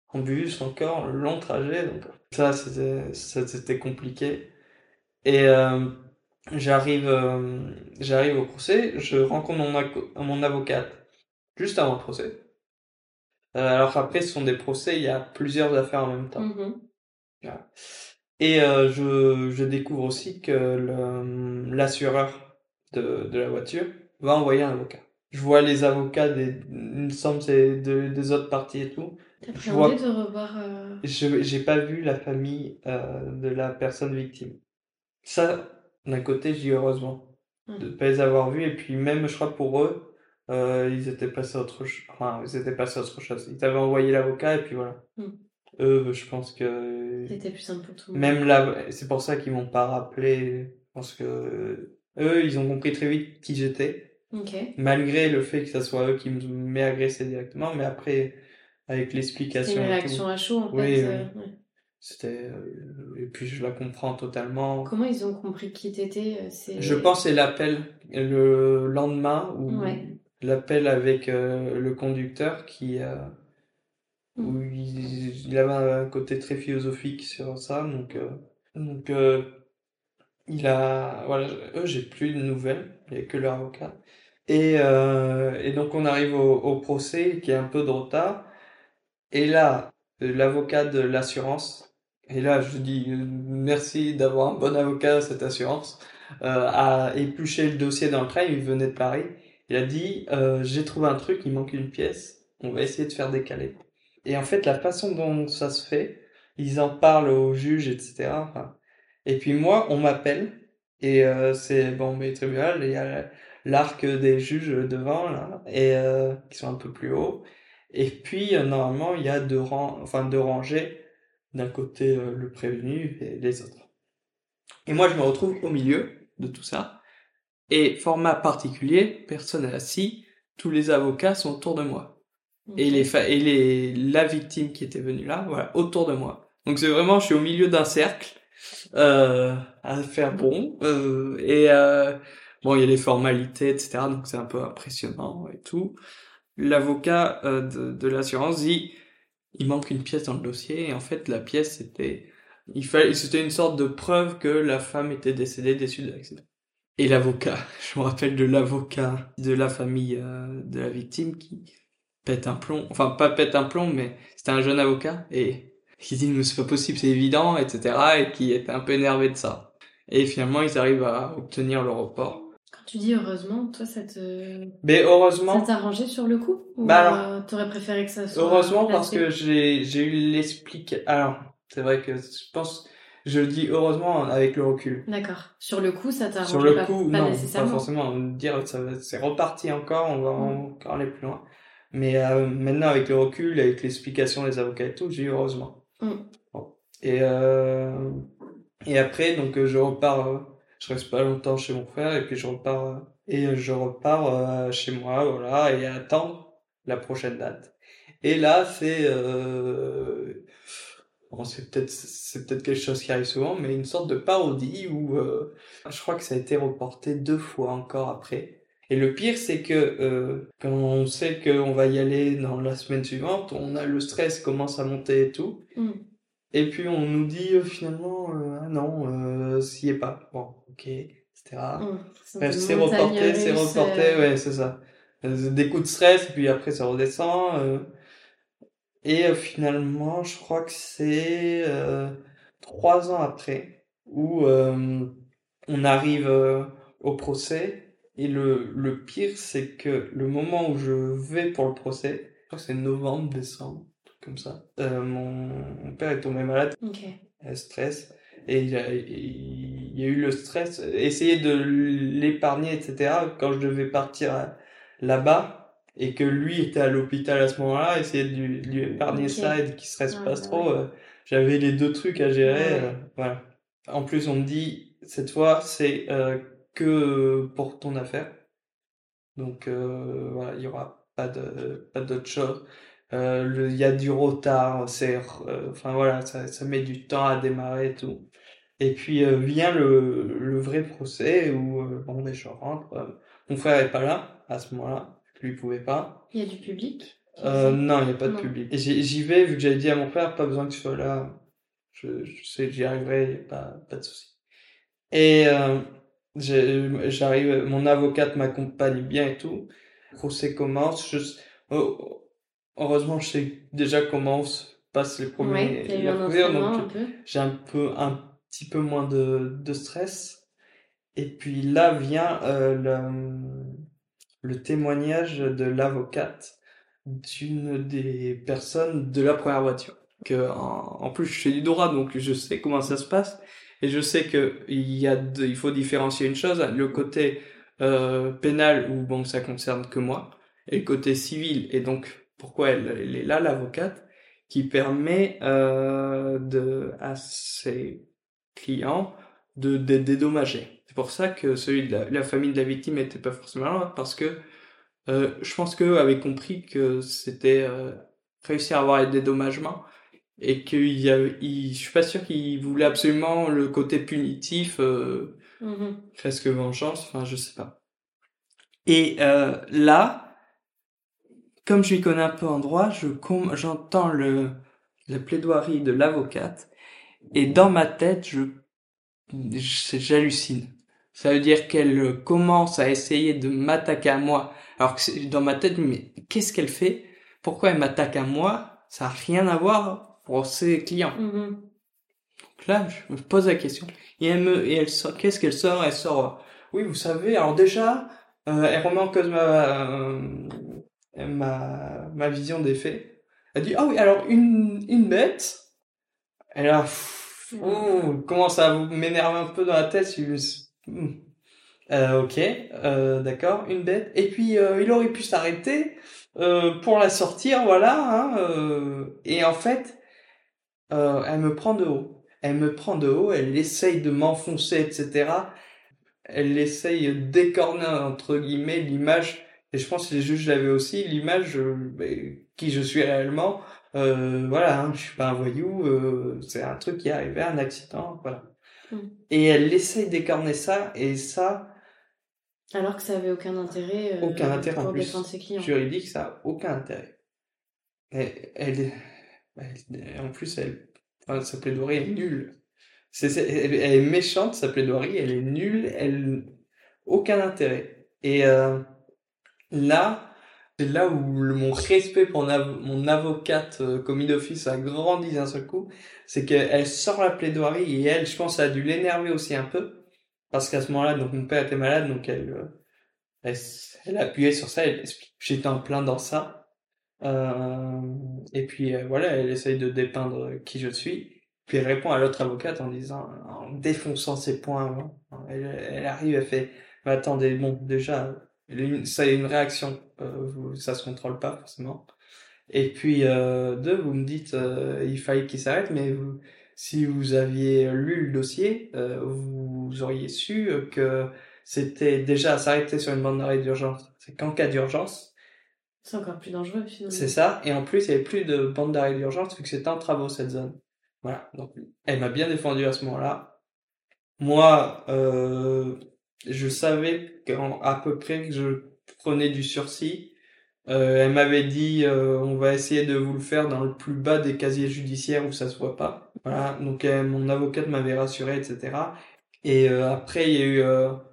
En bus, encore, long trajet. Donc, ça, c'était, ça, c'était compliqué. Et, euh, j'arrive, euh, j'arrive au procès. Je rencontre mon, mon avocate juste avant le procès. Euh, alors après, ce sont des procès, il y a plusieurs affaires en même temps. mhm. Et euh, je, je découvre aussi que l'assureur de, de la voiture va envoyer un avocat. Je vois les avocats des, il me semble c'est de- des autres parties et tout. T'as pris envie de revoir. euh, Je j'ai pas vu la famille euh, de la personne victime. Ça, d'un côté, je dis heureusement Mm. de pas les avoir vus. Et puis même, je crois pour eux, euh, ils étaient passés à autre chose. Enfin, ils étaient passés à autre chose. Ils avaient envoyé l'avocat et puis voilà. Mm. Eux, je pense que C'était plus simple pour tout le monde. même là, c'est pour ça qu'ils m'ont pas rappelé. Parce que eux, ils ont compris très vite qui j'étais. Malgré le fait que ça soit eux qui m'aient agressé directement. Mais après, avec C'est l'explication. une tout, réaction à chaud en Oui, fait. oui. euh, ouais. C'était, euh, et puis je la comprends totalement. Comment ils ont compris qui t'étais euh, c'est... Je pense que c'est l'appel le lendemain ou Ouais. l'appel avec euh, le conducteur qui euh, Mm. où il, il avait un côté très philosophique sur ça donc euh, donc il a voilà eux j'ai plus de nouvelles il y a que leur avocat et et donc on arrive au, au procès qui est un peu de retard et là l'avocat de l'assurance et là je dis euh, merci d'avoir un bon avocat cette assurance euh, a épluché le dossier dans le train, il venait de Paris. Il a dit euh, j'ai trouvé un truc, il manque une pièce, on va essayer de faire décaler. Et en fait, la façon dont ça se fait, ils en parlent au juge, etc. Et puis moi, on m'appelle et euh, c'est bon, mais tribunal, il y a l'arc des juges devant là et euh, qui sont un peu plus hauts. Et puis euh, normalement, il y a deux rangs, enfin deux rangées. D'un côté euh, le prévenu et les autres. Et moi, je me retrouve au milieu de tout ça. Et format particulier, personne n'est assis, tous les avocats sont autour de moi. Et les fa- et les la victime qui était venue là, voilà, autour de moi. Donc c'est vraiment, je suis au milieu d'un cercle euh, à faire bon. Euh, et euh, bon, il y a les formalités, etc. Donc c'est un peu impressionnant et tout. L'avocat euh, de, de l'assurance dit, il manque une pièce dans le dossier. Et en fait, la pièce c'était il fallait, c'était une sorte de preuve que la femme était décédée des suites de l'accident. Et l'avocat, (laughs) je me rappelle de l'avocat de la famille euh, de la victime qui pète un plomb, enfin pas pète un plomb, mais c'était un jeune avocat et qui dit mais c'est pas possible, c'est évident, etc. et qui était un peu énervé de ça. Et finalement ils arrivent à obtenir le report. Tu dis heureusement, toi ça te. Mais Ça heureusement, t'a arrangé sur le coup? Ou Bah euh, t'aurais préféré que ça soit. heureusement parce que j'ai j'ai eu l'explique. Alors c'est vrai que je pense, je le dis heureusement avec le recul. D'accord. Sur le coup, ça t'a arrangé Sur le pas, coup, pas non, pas forcément. Dire ça c'est reparti encore, on va Mm. encore aller plus loin. Mais euh, maintenant, avec le recul, avec l'explication des avocats et tout, j'ai eu heureusement. Mm. Bon. Et euh, et après, donc euh, je repars. Je reste pas longtemps chez mon frère et puis je repars et je repars euh, chez moi, voilà, et attendre la prochaine date. Et là, c'est euh, bon, c'est peut-être c'est peut-être quelque chose qui arrive souvent, mais une sorte de parodie où euh, je crois que ça a été reporté deux fois encore après. Et le pire, c'est que euh, quand on sait qu'on va y aller dans la semaine suivante, on a le stress commence à monter et tout. Mm. Et puis on nous dit euh, finalement, euh, ah non, euh, s'y est pas. Bon, ok, etc. Mm. Une c'est reporté, c'est reporté, euh, ouais, c'est ça. Euh, Des coups de stress, puis après ça redescend. euh. Et euh, finalement, je crois que c'est euh, trois ans après où on arrive au procès. Et le, le pire, c'est que le moment où je vais pour le procès, je crois que c'est novembre, décembre, comme ça. Mon, mon père est tombé malade Ok. euh, stress. Et il y, a, eu le stress, essayer de l'épargner, etc. Quand je devais partir là-bas et que lui était à l'hôpital à ce moment-là, essayer de lui, de lui épargner ça et qu'il stresse Ouais, pas ouais, trop. euh, J'avais les deux trucs à gérer. Ouais. euh, voilà. En plus, on me dit, cette fois, c'est euh, que pour ton affaire. Donc voilà, il y aura pas de pas d'autre chose. Il y a du retard, c'est enfin voilà, ça, ça met du temps à démarrer et tout. Et puis euh, vient le, le vrai procès où euh, bon ben je rentre, mon frère est pas là à ce moment-là, lui pouvait pas. Il y a du public Euh, non, il n'y a pas de Non. public. Et j'y vais vu que j'avais dit à mon frère pas besoin que tu sois là, je, je sais que j'y arriverai, y a pas pas de souci. Et euh, j'arrive, mon avocate m'accompagne bien et tout. Le procès commence. Je, oh, heureusement, je sais déjà comment, s- passe les premiers Ouais, donc j'ai un peu un petit peu moins de, de stress. Et puis là vient euh, le, le témoignage de l'avocate d'une des personnes de la première voiture. Que en, plus je fais du droit donc je sais comment ça se passe et je sais que il faut différencier une chose le côté euh, pénal où bon ça concerne que moi et le côté civil et donc pourquoi elle, elle est là l'avocate qui permet euh, de à ses clients de d'être dédommagés. C'est pour ça que celui de la, la famille de la victime n'était pas forcément là parce que euh, je pense qu'eux avaient compris que c'était euh, réussir à avoir les dédommagements et qu'il y avait, il, je suis pas sûr qu'ils voulaient absolument le côté punitif, euh, Mhm. presque vengeance, enfin je sais pas. Et euh, là, comme je m'y connais un peu en droit, je j'entends le la plaidoirie de l'avocate et dans ma tête, je j'hallucine. Ça veut dire qu'elle commence à essayer de m'attaquer à moi. Alors que dans ma tête, mais qu'est-ce qu'elle fait? Pourquoi elle m'attaque à moi? Ça n'a rien à voir pour ses clients. Mhm. Donc là, je me pose la question. Et elle me, et elle sort, qu'est-ce qu'elle sort? Elle sort, euh, oui, vous savez, alors déjà, euh, elle remet en cause ma, euh, ma, ma vision des faits. Elle dit, ah oui, alors une, une bête. Et là, pff, oh, commence à m'énerver un peu dans la tête. Hmm. Euh, ok, euh, d'accord, une bête. Et puis, euh, il aurait pu s'arrêter euh, pour la sortir, voilà. Hein, euh, et en fait, euh, elle me prend de haut. Elle me prend de haut, elle essaye de m'enfoncer, etc. Elle essaye d'écorner, entre guillemets, l'image, et je pense que les juges l'avaient aussi, l'image qui je suis réellement. Euh, voilà, hein, je suis pas un voyou, euh, c'est un truc qui est arrivé, un accident, voilà. Mm. Et elle essaye d'écorner ça, et ça, Alors que ça avait aucun intérêt, euh, Aucun intérêt, en pour plus. défendre ses clients. juridique, ça a aucun intérêt. Et, elle, en plus, elle, enfin, sa plaidoirie est nulle. C'est, c'est- elle, elle est méchante, sa plaidoirie, elle est nulle, elle, aucun intérêt. Et euh, là, c'est là où le- mon respect pour mon, av- mon avocate euh, commis d'office a grandi d'un seul coup, c'est qu'elle sort la plaidoirie et elle, je pense, a dû l'énerver aussi un peu, parce qu'à ce moment-là, donc mon père était malade, donc elle, euh, elle, elle a appuyé sur ça, elle explique. J'étais en plein dans ça. Euh, et puis euh, voilà, elle essaye de dépeindre qui je suis. Puis elle répond à l'autre avocate en disant, en défonçant ses points. hein. Elle, elle arrive, elle fait, mais attendez, bon, déjà, une- ça a une réaction, euh, ça se contrôle pas forcément. Et puis euh, deux, vous me dites, euh, il fallait qu'il s'arrête, mais vous, si vous aviez lu le dossier, euh, vous auriez su que c'était déjà s'arrêter sur une bande d'arrêt d'urgence. C'est qu'en cas d'urgence, C'est encore plus dangereux finalement. c'est ça. Et en plus, il n'y avait plus de bande d'arrêt d'urgence vu que c'était en travaux cette zone. Voilà. Donc, elle m'a bien défendu à ce moment-là. Moi, euh, je savais à peu près que je prenais du sursis. Euh, elle m'avait dit, euh, on va essayer de vous le faire dans le plus bas des casiers judiciaires où ça se voit pas. Voilà. Donc, euh, mon avocate m'avait rassuré, etc. Et après, il y a eu,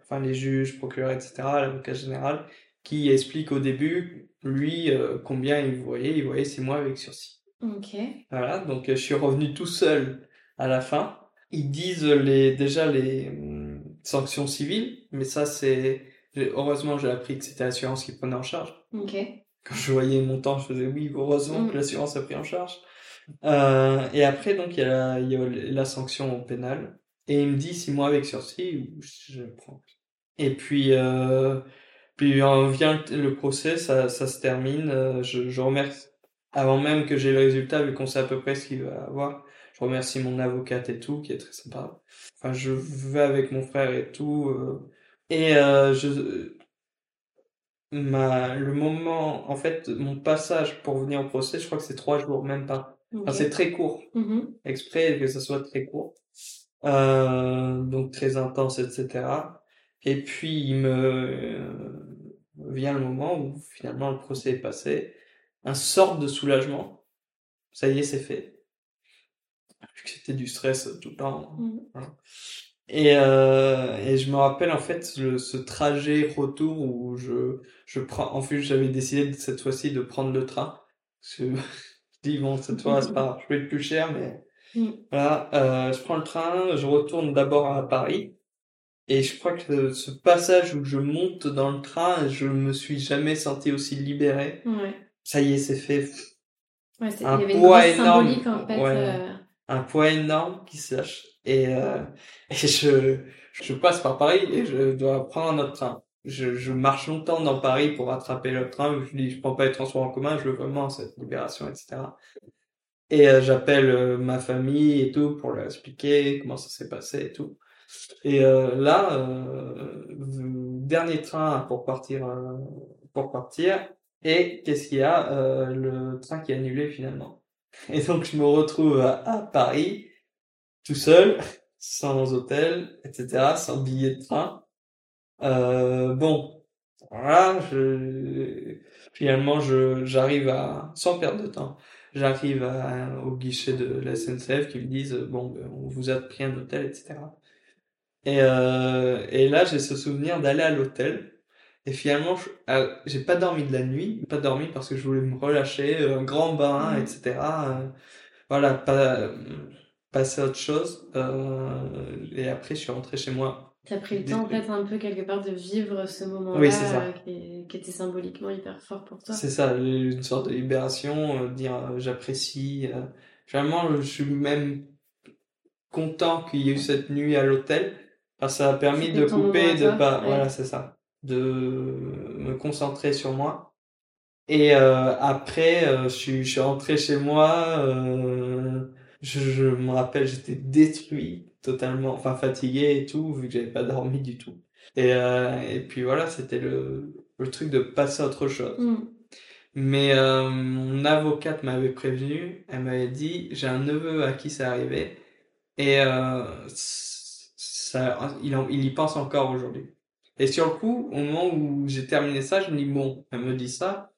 enfin, les juges, procureurs, etc., l'avocat général, qui explique au début, lui, combien il voyait. Il voyait six mois avec sursis. Ok. Voilà, donc je suis revenu tout seul à la fin. Ils disent les déjà les sanctions civiles, mais ça c'est heureusement j'ai appris que c'était l'assurance qui prenait en charge. Ok. Quand je voyais mon temps, je faisais oui, heureusement Mm. que l'assurance a pris en charge. Euh, et après donc il y a la, il y a la sanction pénale et il me dit six mois avec sursis, je prends. Et puis euh, puis euh, vient le, le procès, ça, ça se termine. euh, je, je remercie avant même que j'ai le résultat, vu qu'on sait à peu près ce qu'il va avoir. Je remercie mon avocate et tout, qui est très sympa. Enfin, je vais avec mon frère et tout. euh, et euh, je, ma, le moment, en fait, mon passage pour venir au procès, je crois que c'est trois jours, même pas. Enfin, c'est très court, Mhm. exprès que ça soit très court. Euh, donc très intense, etc. Et puis il me euh, vient le moment où finalement le procès est passé, un sort de soulagement. Ça y est, c'est fait. Vu que c'était du stress tout le temps. Mhm. Voilà. Et, euh, et je me rappelle en fait le- ce trajet retour où je, je prends, en fait j'avais décidé cette fois-ci de prendre le train. Parce que (laughs) dis bon cette fois c'est pas je vais être plus cher mais Mm. voilà euh, je prends le train je retourne d'abord à Paris et je crois que ce passage où je monte dans le train je me suis jamais senti aussi libéré Ouais. ça y est c'est fait Ouais, c'est- Un il y avait une poids énorme. symbolique en fait. Ouais. euh, un poids énorme qui se lâche et euh, et je je passe par Paris et je dois prendre un autre train. Je, je marche longtemps dans Paris pour rattraper le train je dis je prends pas les transports en commun je veux vraiment cette libération etc et euh, j'appelle euh, ma famille et tout pour leur expliquer comment ça s'est passé et tout. Et euh, là euh, dernier train pour partir pour partir et qu'est-ce qu'il y a? Le train qui est annulé finalement et donc je me retrouve à, Paris tout seul sans hôtel etc sans billet de train. Euh, bon voilà je finalement j'arrive à sans perdre de temps j'arrive au guichet de la SNCF qui me disent bon ben, on vous a pris un hôtel etc et euh, et là j'ai ce souvenir d'aller à l'hôtel et finalement je- euh, j'ai pas dormi de la nuit pas dormi parce que je voulais me relâcher euh, un grand bain Mhm. etc euh, voilà pas euh, passer à autre chose et après je suis rentré chez moi T'as pris le temps en fait un peu quelque part de vivre ce moment-là Oui, euh, qui, qui était symboliquement hyper fort pour toi. C'est ça, une sorte de libération, euh, dire euh, j'apprécie. Vraiment, je suis même content qu'il y ait eu cette nuit à l'hôtel, parce que ça a permis de couper, de pas, ouais. voilà, c'est ça, de me concentrer sur moi. Et euh, après, euh, je suis, je suis rentré chez moi. Euh, je, je me rappelle, j'étais détruit totalement, enfin fatigué et tout, vu que j'avais pas (laughs) dormi du tout. Et, euh, et puis voilà, c'était le, le truc de passer à autre chose. Mm. Mais euh, mon avocate m'avait prévenu, elle m'avait dit j'ai un neveu à qui c'est arrivé et euh, ça, il, en- il y pense encore aujourd'hui. Et sur le coup, au moment où j'ai terminé ça, je me dis bon, elle me dit ça,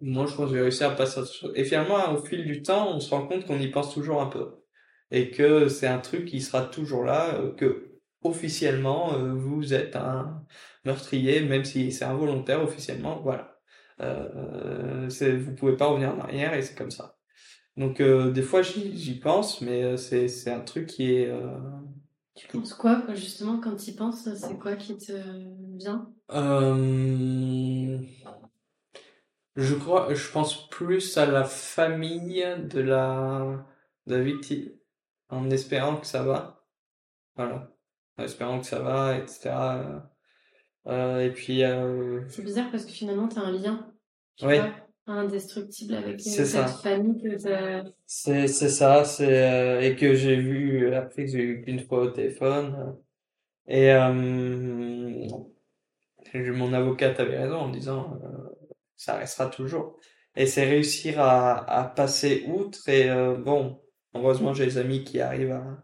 moi je pense que j'ai réussi à passer à autre chose. Et finalement, au fil du temps, on se rend compte qu'on y pense toujours un peu et que c'est un truc qui sera toujours là, euh, que officiellement euh, vous êtes un meurtrier, même si c'est involontaire officiellement, voilà. Euh, c'est, vous pouvez pas revenir en arrière et c'est comme ça. Donc euh, des fois j'y, pense, mais euh, c'est un truc qui est... euh, Tu penses quoi, justement, quand tu y penses C'est quoi qui te vient? Euh, je crois, je pense plus à la famille de la, de la victime, en espérant que ça va. Voilà. En espérant que ça va, etc. Euh, et puis, euh, C'est bizarre parce que finalement, t'as un lien, tu Oui. vois, indestructible avec euh, cette ça. famille que. C'est c'est ça, c'est euh, et que j'ai vu euh, après que j'ai eu qu'une fois au téléphone et euh, mon avocate avait raison en disant euh, ça restera toujours et c'est réussir à à passer outre et bon heureusement j'ai des amis qui arrivent à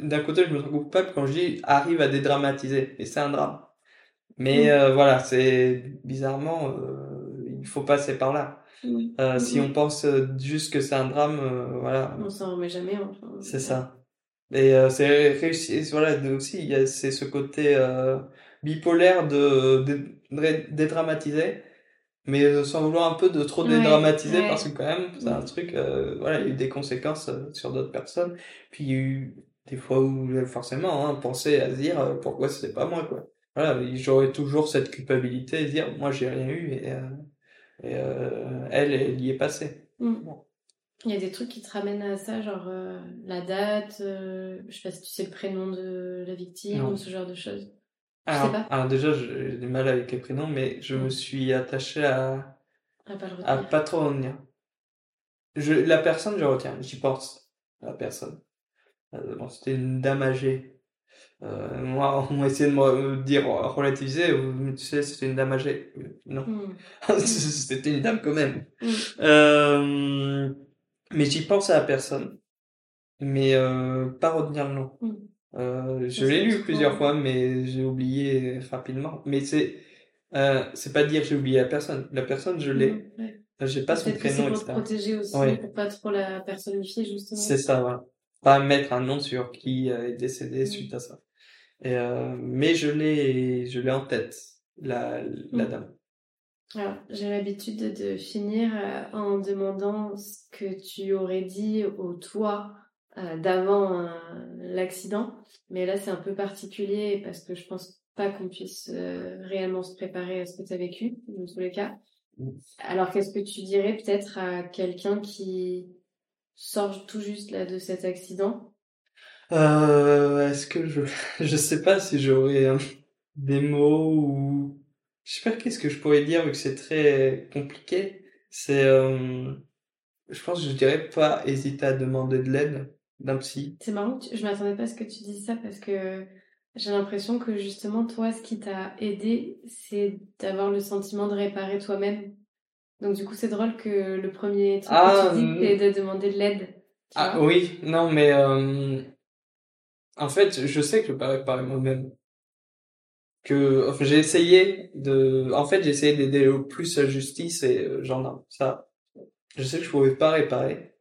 d'un côté je me sens coupable quand je dis arrive à dédramatiser et c'est un drame mais Mm. voilà c'est bizarrement il faut passer par là euh, si on pense euh, juste que c'est un drame, euh, voilà, On s'en remet jamais, enfin. c'est ça. Et euh, c'est réussi, voilà, de- aussi, il y a c'est ce côté euh, bipolaire de, de, de dédramatiser, mais sans vouloir un peu de trop Ouais, dédramatiser ouais. parce que quand même, c'est un truc, euh, voilà, il y a eu des conséquences sur d'autres personnes. Puis il y a eu des fois où forcément, hein, penser à se dire euh, pourquoi c'est pas moi, quoi. Voilà, j'aurais toujours cette culpabilité et dire moi j'ai rien eu et, euh, et euh, elle, elle y est passée. Mm. Il y a des trucs qui te ramènent à ça, genre euh, la date, euh, je sais pas si tu sais le prénom de la victime Non. ou ce genre de choses. Alors, pas. alors déjà, j'ai du mal avec les prénoms, mais je me suis attaché à, À pas à trop retenir. Je, la personne, je retiens, j'y pense, la personne. Euh, bon, c'était une dame âgée. Euh, moi, (laughs) on essayé de me dire euh, relativiser, tu sais, c'était une dame âgée. Euh, Non, (laughs) Mm. c'était une dame quand même. Mm. Euh, mais j'y pense à la personne, mais euh, pas retenir le nom. Mm. Euh, je l'ai lu plusieurs fois, mais j'ai oublié rapidement. Mais c'est euh, c'est pas dire j'ai oublié la personne. La personne, je l'ai. Mm, ouais. J'ai pas son c'est prénom, pour etc. protéger aussi, Ouais. pour pas trop la personnifier, justement. C'est ça, voilà. Pas mettre un nom sur qui est décédé Mm. suite à ça. Et euh, mais je l'ai, je l'ai en tête, la, la Mm. dame. Alors, j'ai l'habitude de, finir euh, en demandant ce que tu aurais dit au toi euh, d'avant l'accident. Mais là, c'est un peu particulier parce que je pense pas qu'on puisse réellement se préparer à ce que tu as vécu, dans tous les cas. Alors, qu'est-ce que tu dirais peut-être à quelqu'un qui sort tout juste là de cet accident? Euh, est-ce que je, (laughs) je sais pas si j'aurais euh, des mots ou, je sais pas qu'est-ce que je pourrais dire vu que c'est très compliqué. C'est, euh, je pense que je dirais pas hésiter à demander de l'aide d'un psy. C'est marrant, tu- je m'attendais pas à ce que tu dises ça parce que j'ai l'impression que justement, toi, ce qui t'a aidé, c'est d'avoir le sentiment de réparer toi-même. Donc, du coup, c'est drôle que le premier truc Ah, que tu dis, mm. c'est de demander de l'aide. Ah vois. oui, non mais euh, en fait, je sais que je pas réparer moi-même. Que enfin, j'ai essayé de en fait, j'ai essayé d'aider au plus la justice et euh, non, ça je sais que je pouvais pas réparer,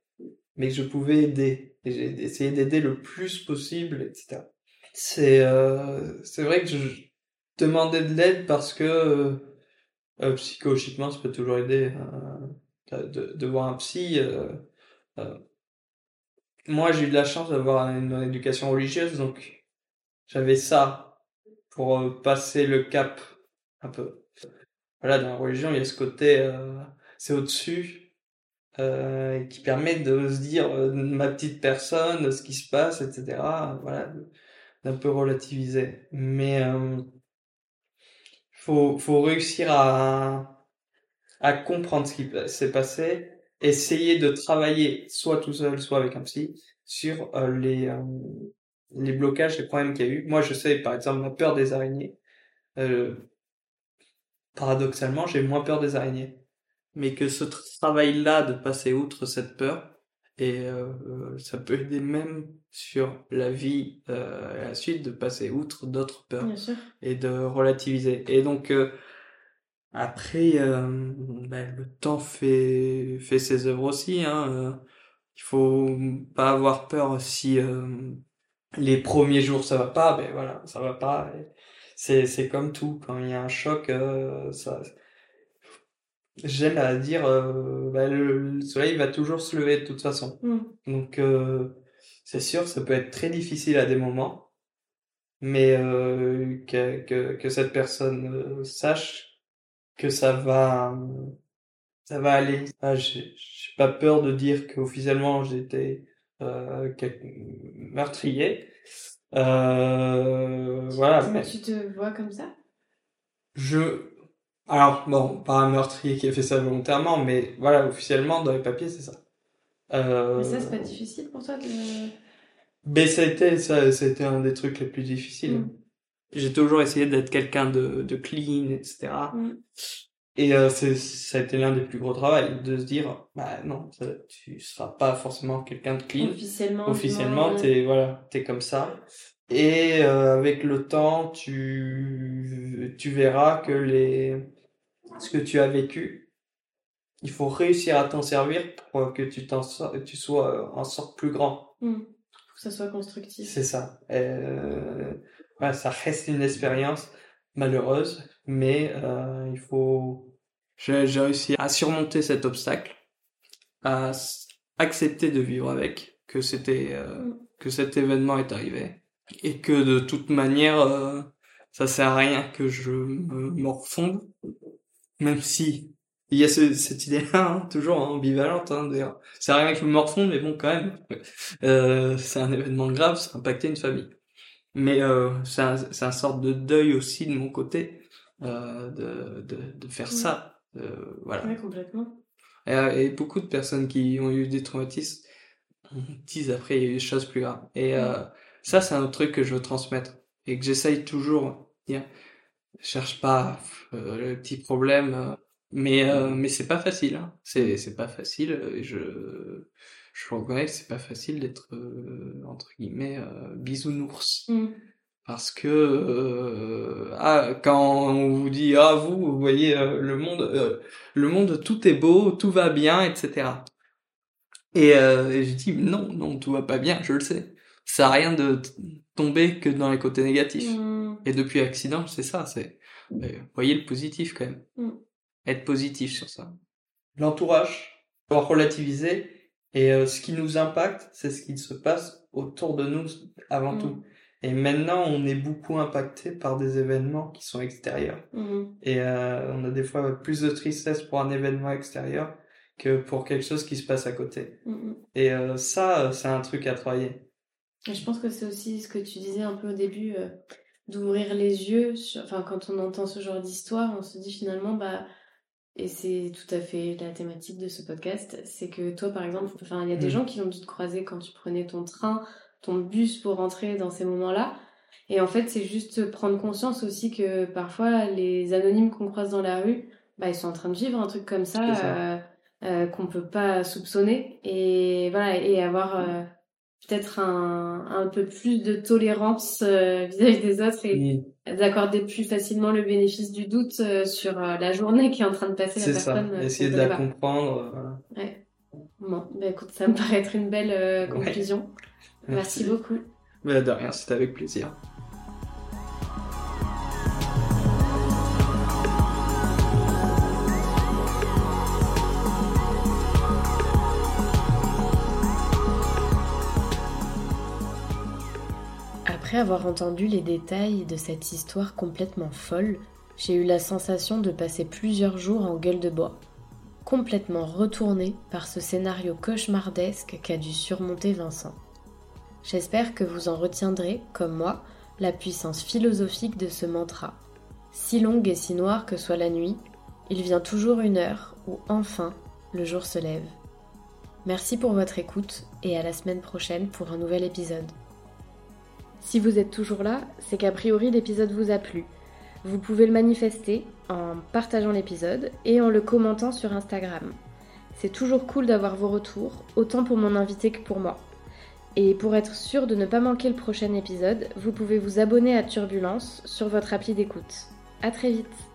mais que je pouvais aider j'ai essayé d'aider le plus possible etc. C'est euh, c'est vrai que je demandais de l'aide parce que euh, euh, psychologiquement ça peut toujours aider euh, de, de voir un psy euh, euh, moi, j'ai eu de la chance d'avoir une, éducation religieuse, donc j'avais ça pour euh, passer le cap un peu. Voilà, dans la religion, il y a ce côté, euh, c'est au-dessus, euh, qui permet de se dire euh, ma petite personne, ce qui se passe, etc. Voilà, d'un peu relativiser. Mais euh, faut faut réussir à à comprendre ce qui s'est passé, essayer de travailler soit tout seul, soit avec un psy sur euh, les euh, les blocages, les problèmes qu'il y a eu. Moi, je sais, par exemple, ma peur des araignées. Euh, paradoxalement, j'ai moins peur des araignées. Mais que ce travail-là de passer outre cette peur, et ça peut aider même sur la vie à la suite de passer outre d'autres peurs Bien sûr. et de relativiser. Et donc après, euh, ben, le temps fait fait ses œuvres aussi. Hein, euh, il faut pas avoir peur si euh, les premiers jours ça va pas, ben voilà, ça va pas. C'est c'est comme tout, quand il y a un choc, euh, ça. J'aime à dire, ben, le, le soleil va toujours se lever de toute façon. Mm. Donc euh, c'est sûr, ça peut être très difficile à des moments, mais euh, que, que, que cette personne sache que ça va ça va aller. Ah, j'ai pas peur de dire qu'officiellement j'étais euh, meurtrier. Euh, voilà, mais Tu te vois comme ça? Je alors bon, pas un meurtrier qui a fait ça volontairement, mais voilà, officiellement dans les papiers c'est ça. Euh, Mais ça, c'est pas difficile pour toi de. Mais ça a été, ça, ça a été un des trucs les plus difficiles. Mm. J'ai toujours essayé d'être quelqu'un de, de clean, etc. Mm. Et euh, c'est, ça a été l'un des plus gros travaux, de se dire, bah non, ça- tu seras pas forcément quelqu'un de clean. Officiellement. Officiellement, t'es, voilà, t'es comme ça. Et euh, avec le temps, tu, tu verras que les, ce que tu as vécu, il faut réussir à t'en servir pour que tu t'en tu sois euh, en sorte plus grand. Mm. Faut que ça soit constructif. C'est ça. Euh, ouais, ça reste une expérience malheureuse, mais euh, il faut. J'ai réussi à surmonter cet obstacle, à accepter de vivre avec, que c'était, euh, Mm. que cet événement est arrivé, et que de toute manière, euh, ça sert à rien que je me morfonde, même si il y a ce- cette idée-là, hein, toujours hein, ambivalente, hein, d'ailleurs. Ça sert à rien que je me morfonde, mais bon, quand même, euh, c'est un événement grave, ça a impacté une famille. Mais euh, c'est un, c'est un sorte de deuil aussi de mon côté euh, de, de, de faire ça. Euh, voilà. Complètement. Et, et beaucoup de personnes qui ont eu des traumatismes disent après il y a eu des choses plus graves. Et ça, c'est un autre truc que je veux transmettre et que j'essaye toujours. je cherche pas euh, le petit problème, mais euh, mais c'est pas facile. Hein. C'est c'est pas facile. Et je je reconnais que c'est pas facile d'être euh, entre guillemets euh, bisounours Mm. parce que euh, ah, quand on vous dit ah vous vous voyez le monde le monde tout est beau tout va bien etc et, et je dis non non tout va pas bien je le sais ça à rien de tomber que dans les côtés négatifs Mm. et depuis l'accident c'est ça c'est voyez le positif quand même Mm. être positif sur ça. L'entourage, relativiser et euh, ce qui nous impacte, c'est ce qui se passe autour de nous avant Mm. tout. Et maintenant, on est beaucoup impacté par des événements qui sont extérieurs. Mhm. Et euh, on a des fois plus de tristesse pour un événement extérieur que pour quelque chose qui se passe à côté. Mhm. Et euh, ça, c'est un truc à travailler. Et je pense que c'est aussi ce que tu disais un peu au début, d'ouvrir les yeux. Enfin, quand on entend ce genre d'histoire, on se dit finalement, bah, et c'est tout à fait la thématique de ce podcast, c'est que toi, par exemple, enfin, il y a des Mm. gens qui ont dû te croiser quand tu prenais ton train, ton bus pour rentrer dans ces moments-là. Et en fait, c'est juste prendre conscience aussi que parfois, les anonymes qu'on croise dans la rue, bah, ils sont en train de vivre un truc comme ça, ça. euh, euh, qu'on peut pas soupçonner. Et voilà, et avoir euh, peut-être un, un peu plus de tolérance euh, vis-à-vis des autres et d'accorder plus facilement le bénéfice du doute euh, sur euh, la journée qui est en train de passer la C'est ça. personne. euh, Essayer de la pas. comprendre. voilà. Bon, bah écoute, ça me paraît être une belle Ouais. conclusion. Merci beaucoup. Mais de rien, c'était avec plaisir. Après avoir entendu les détails de cette histoire complètement folle, j'ai eu la sensation de passer plusieurs jours en gueule de bois, complètement retournée par ce scénario cauchemardesque qu'a dû surmonter Vincent. J'espère que vous en retiendrez, comme moi, la puissance philosophique de ce mantra. Si longue et si noire que soit la nuit, il vient toujours une heure où enfin le jour se lève. Merci pour votre écoute et à la semaine prochaine pour un nouvel épisode. Si vous êtes toujours là, c'est qu'a priori l'épisode vous a plu. Vous pouvez le manifester en partageant l'épisode et en le commentant sur Instagram. C'est toujours cool d'avoir vos retours, autant pour mon invité que pour moi. Et pour être sûr de ne pas manquer le prochain épisode, vous pouvez vous abonner à Turbulence sur votre appli d'écoute. À très vite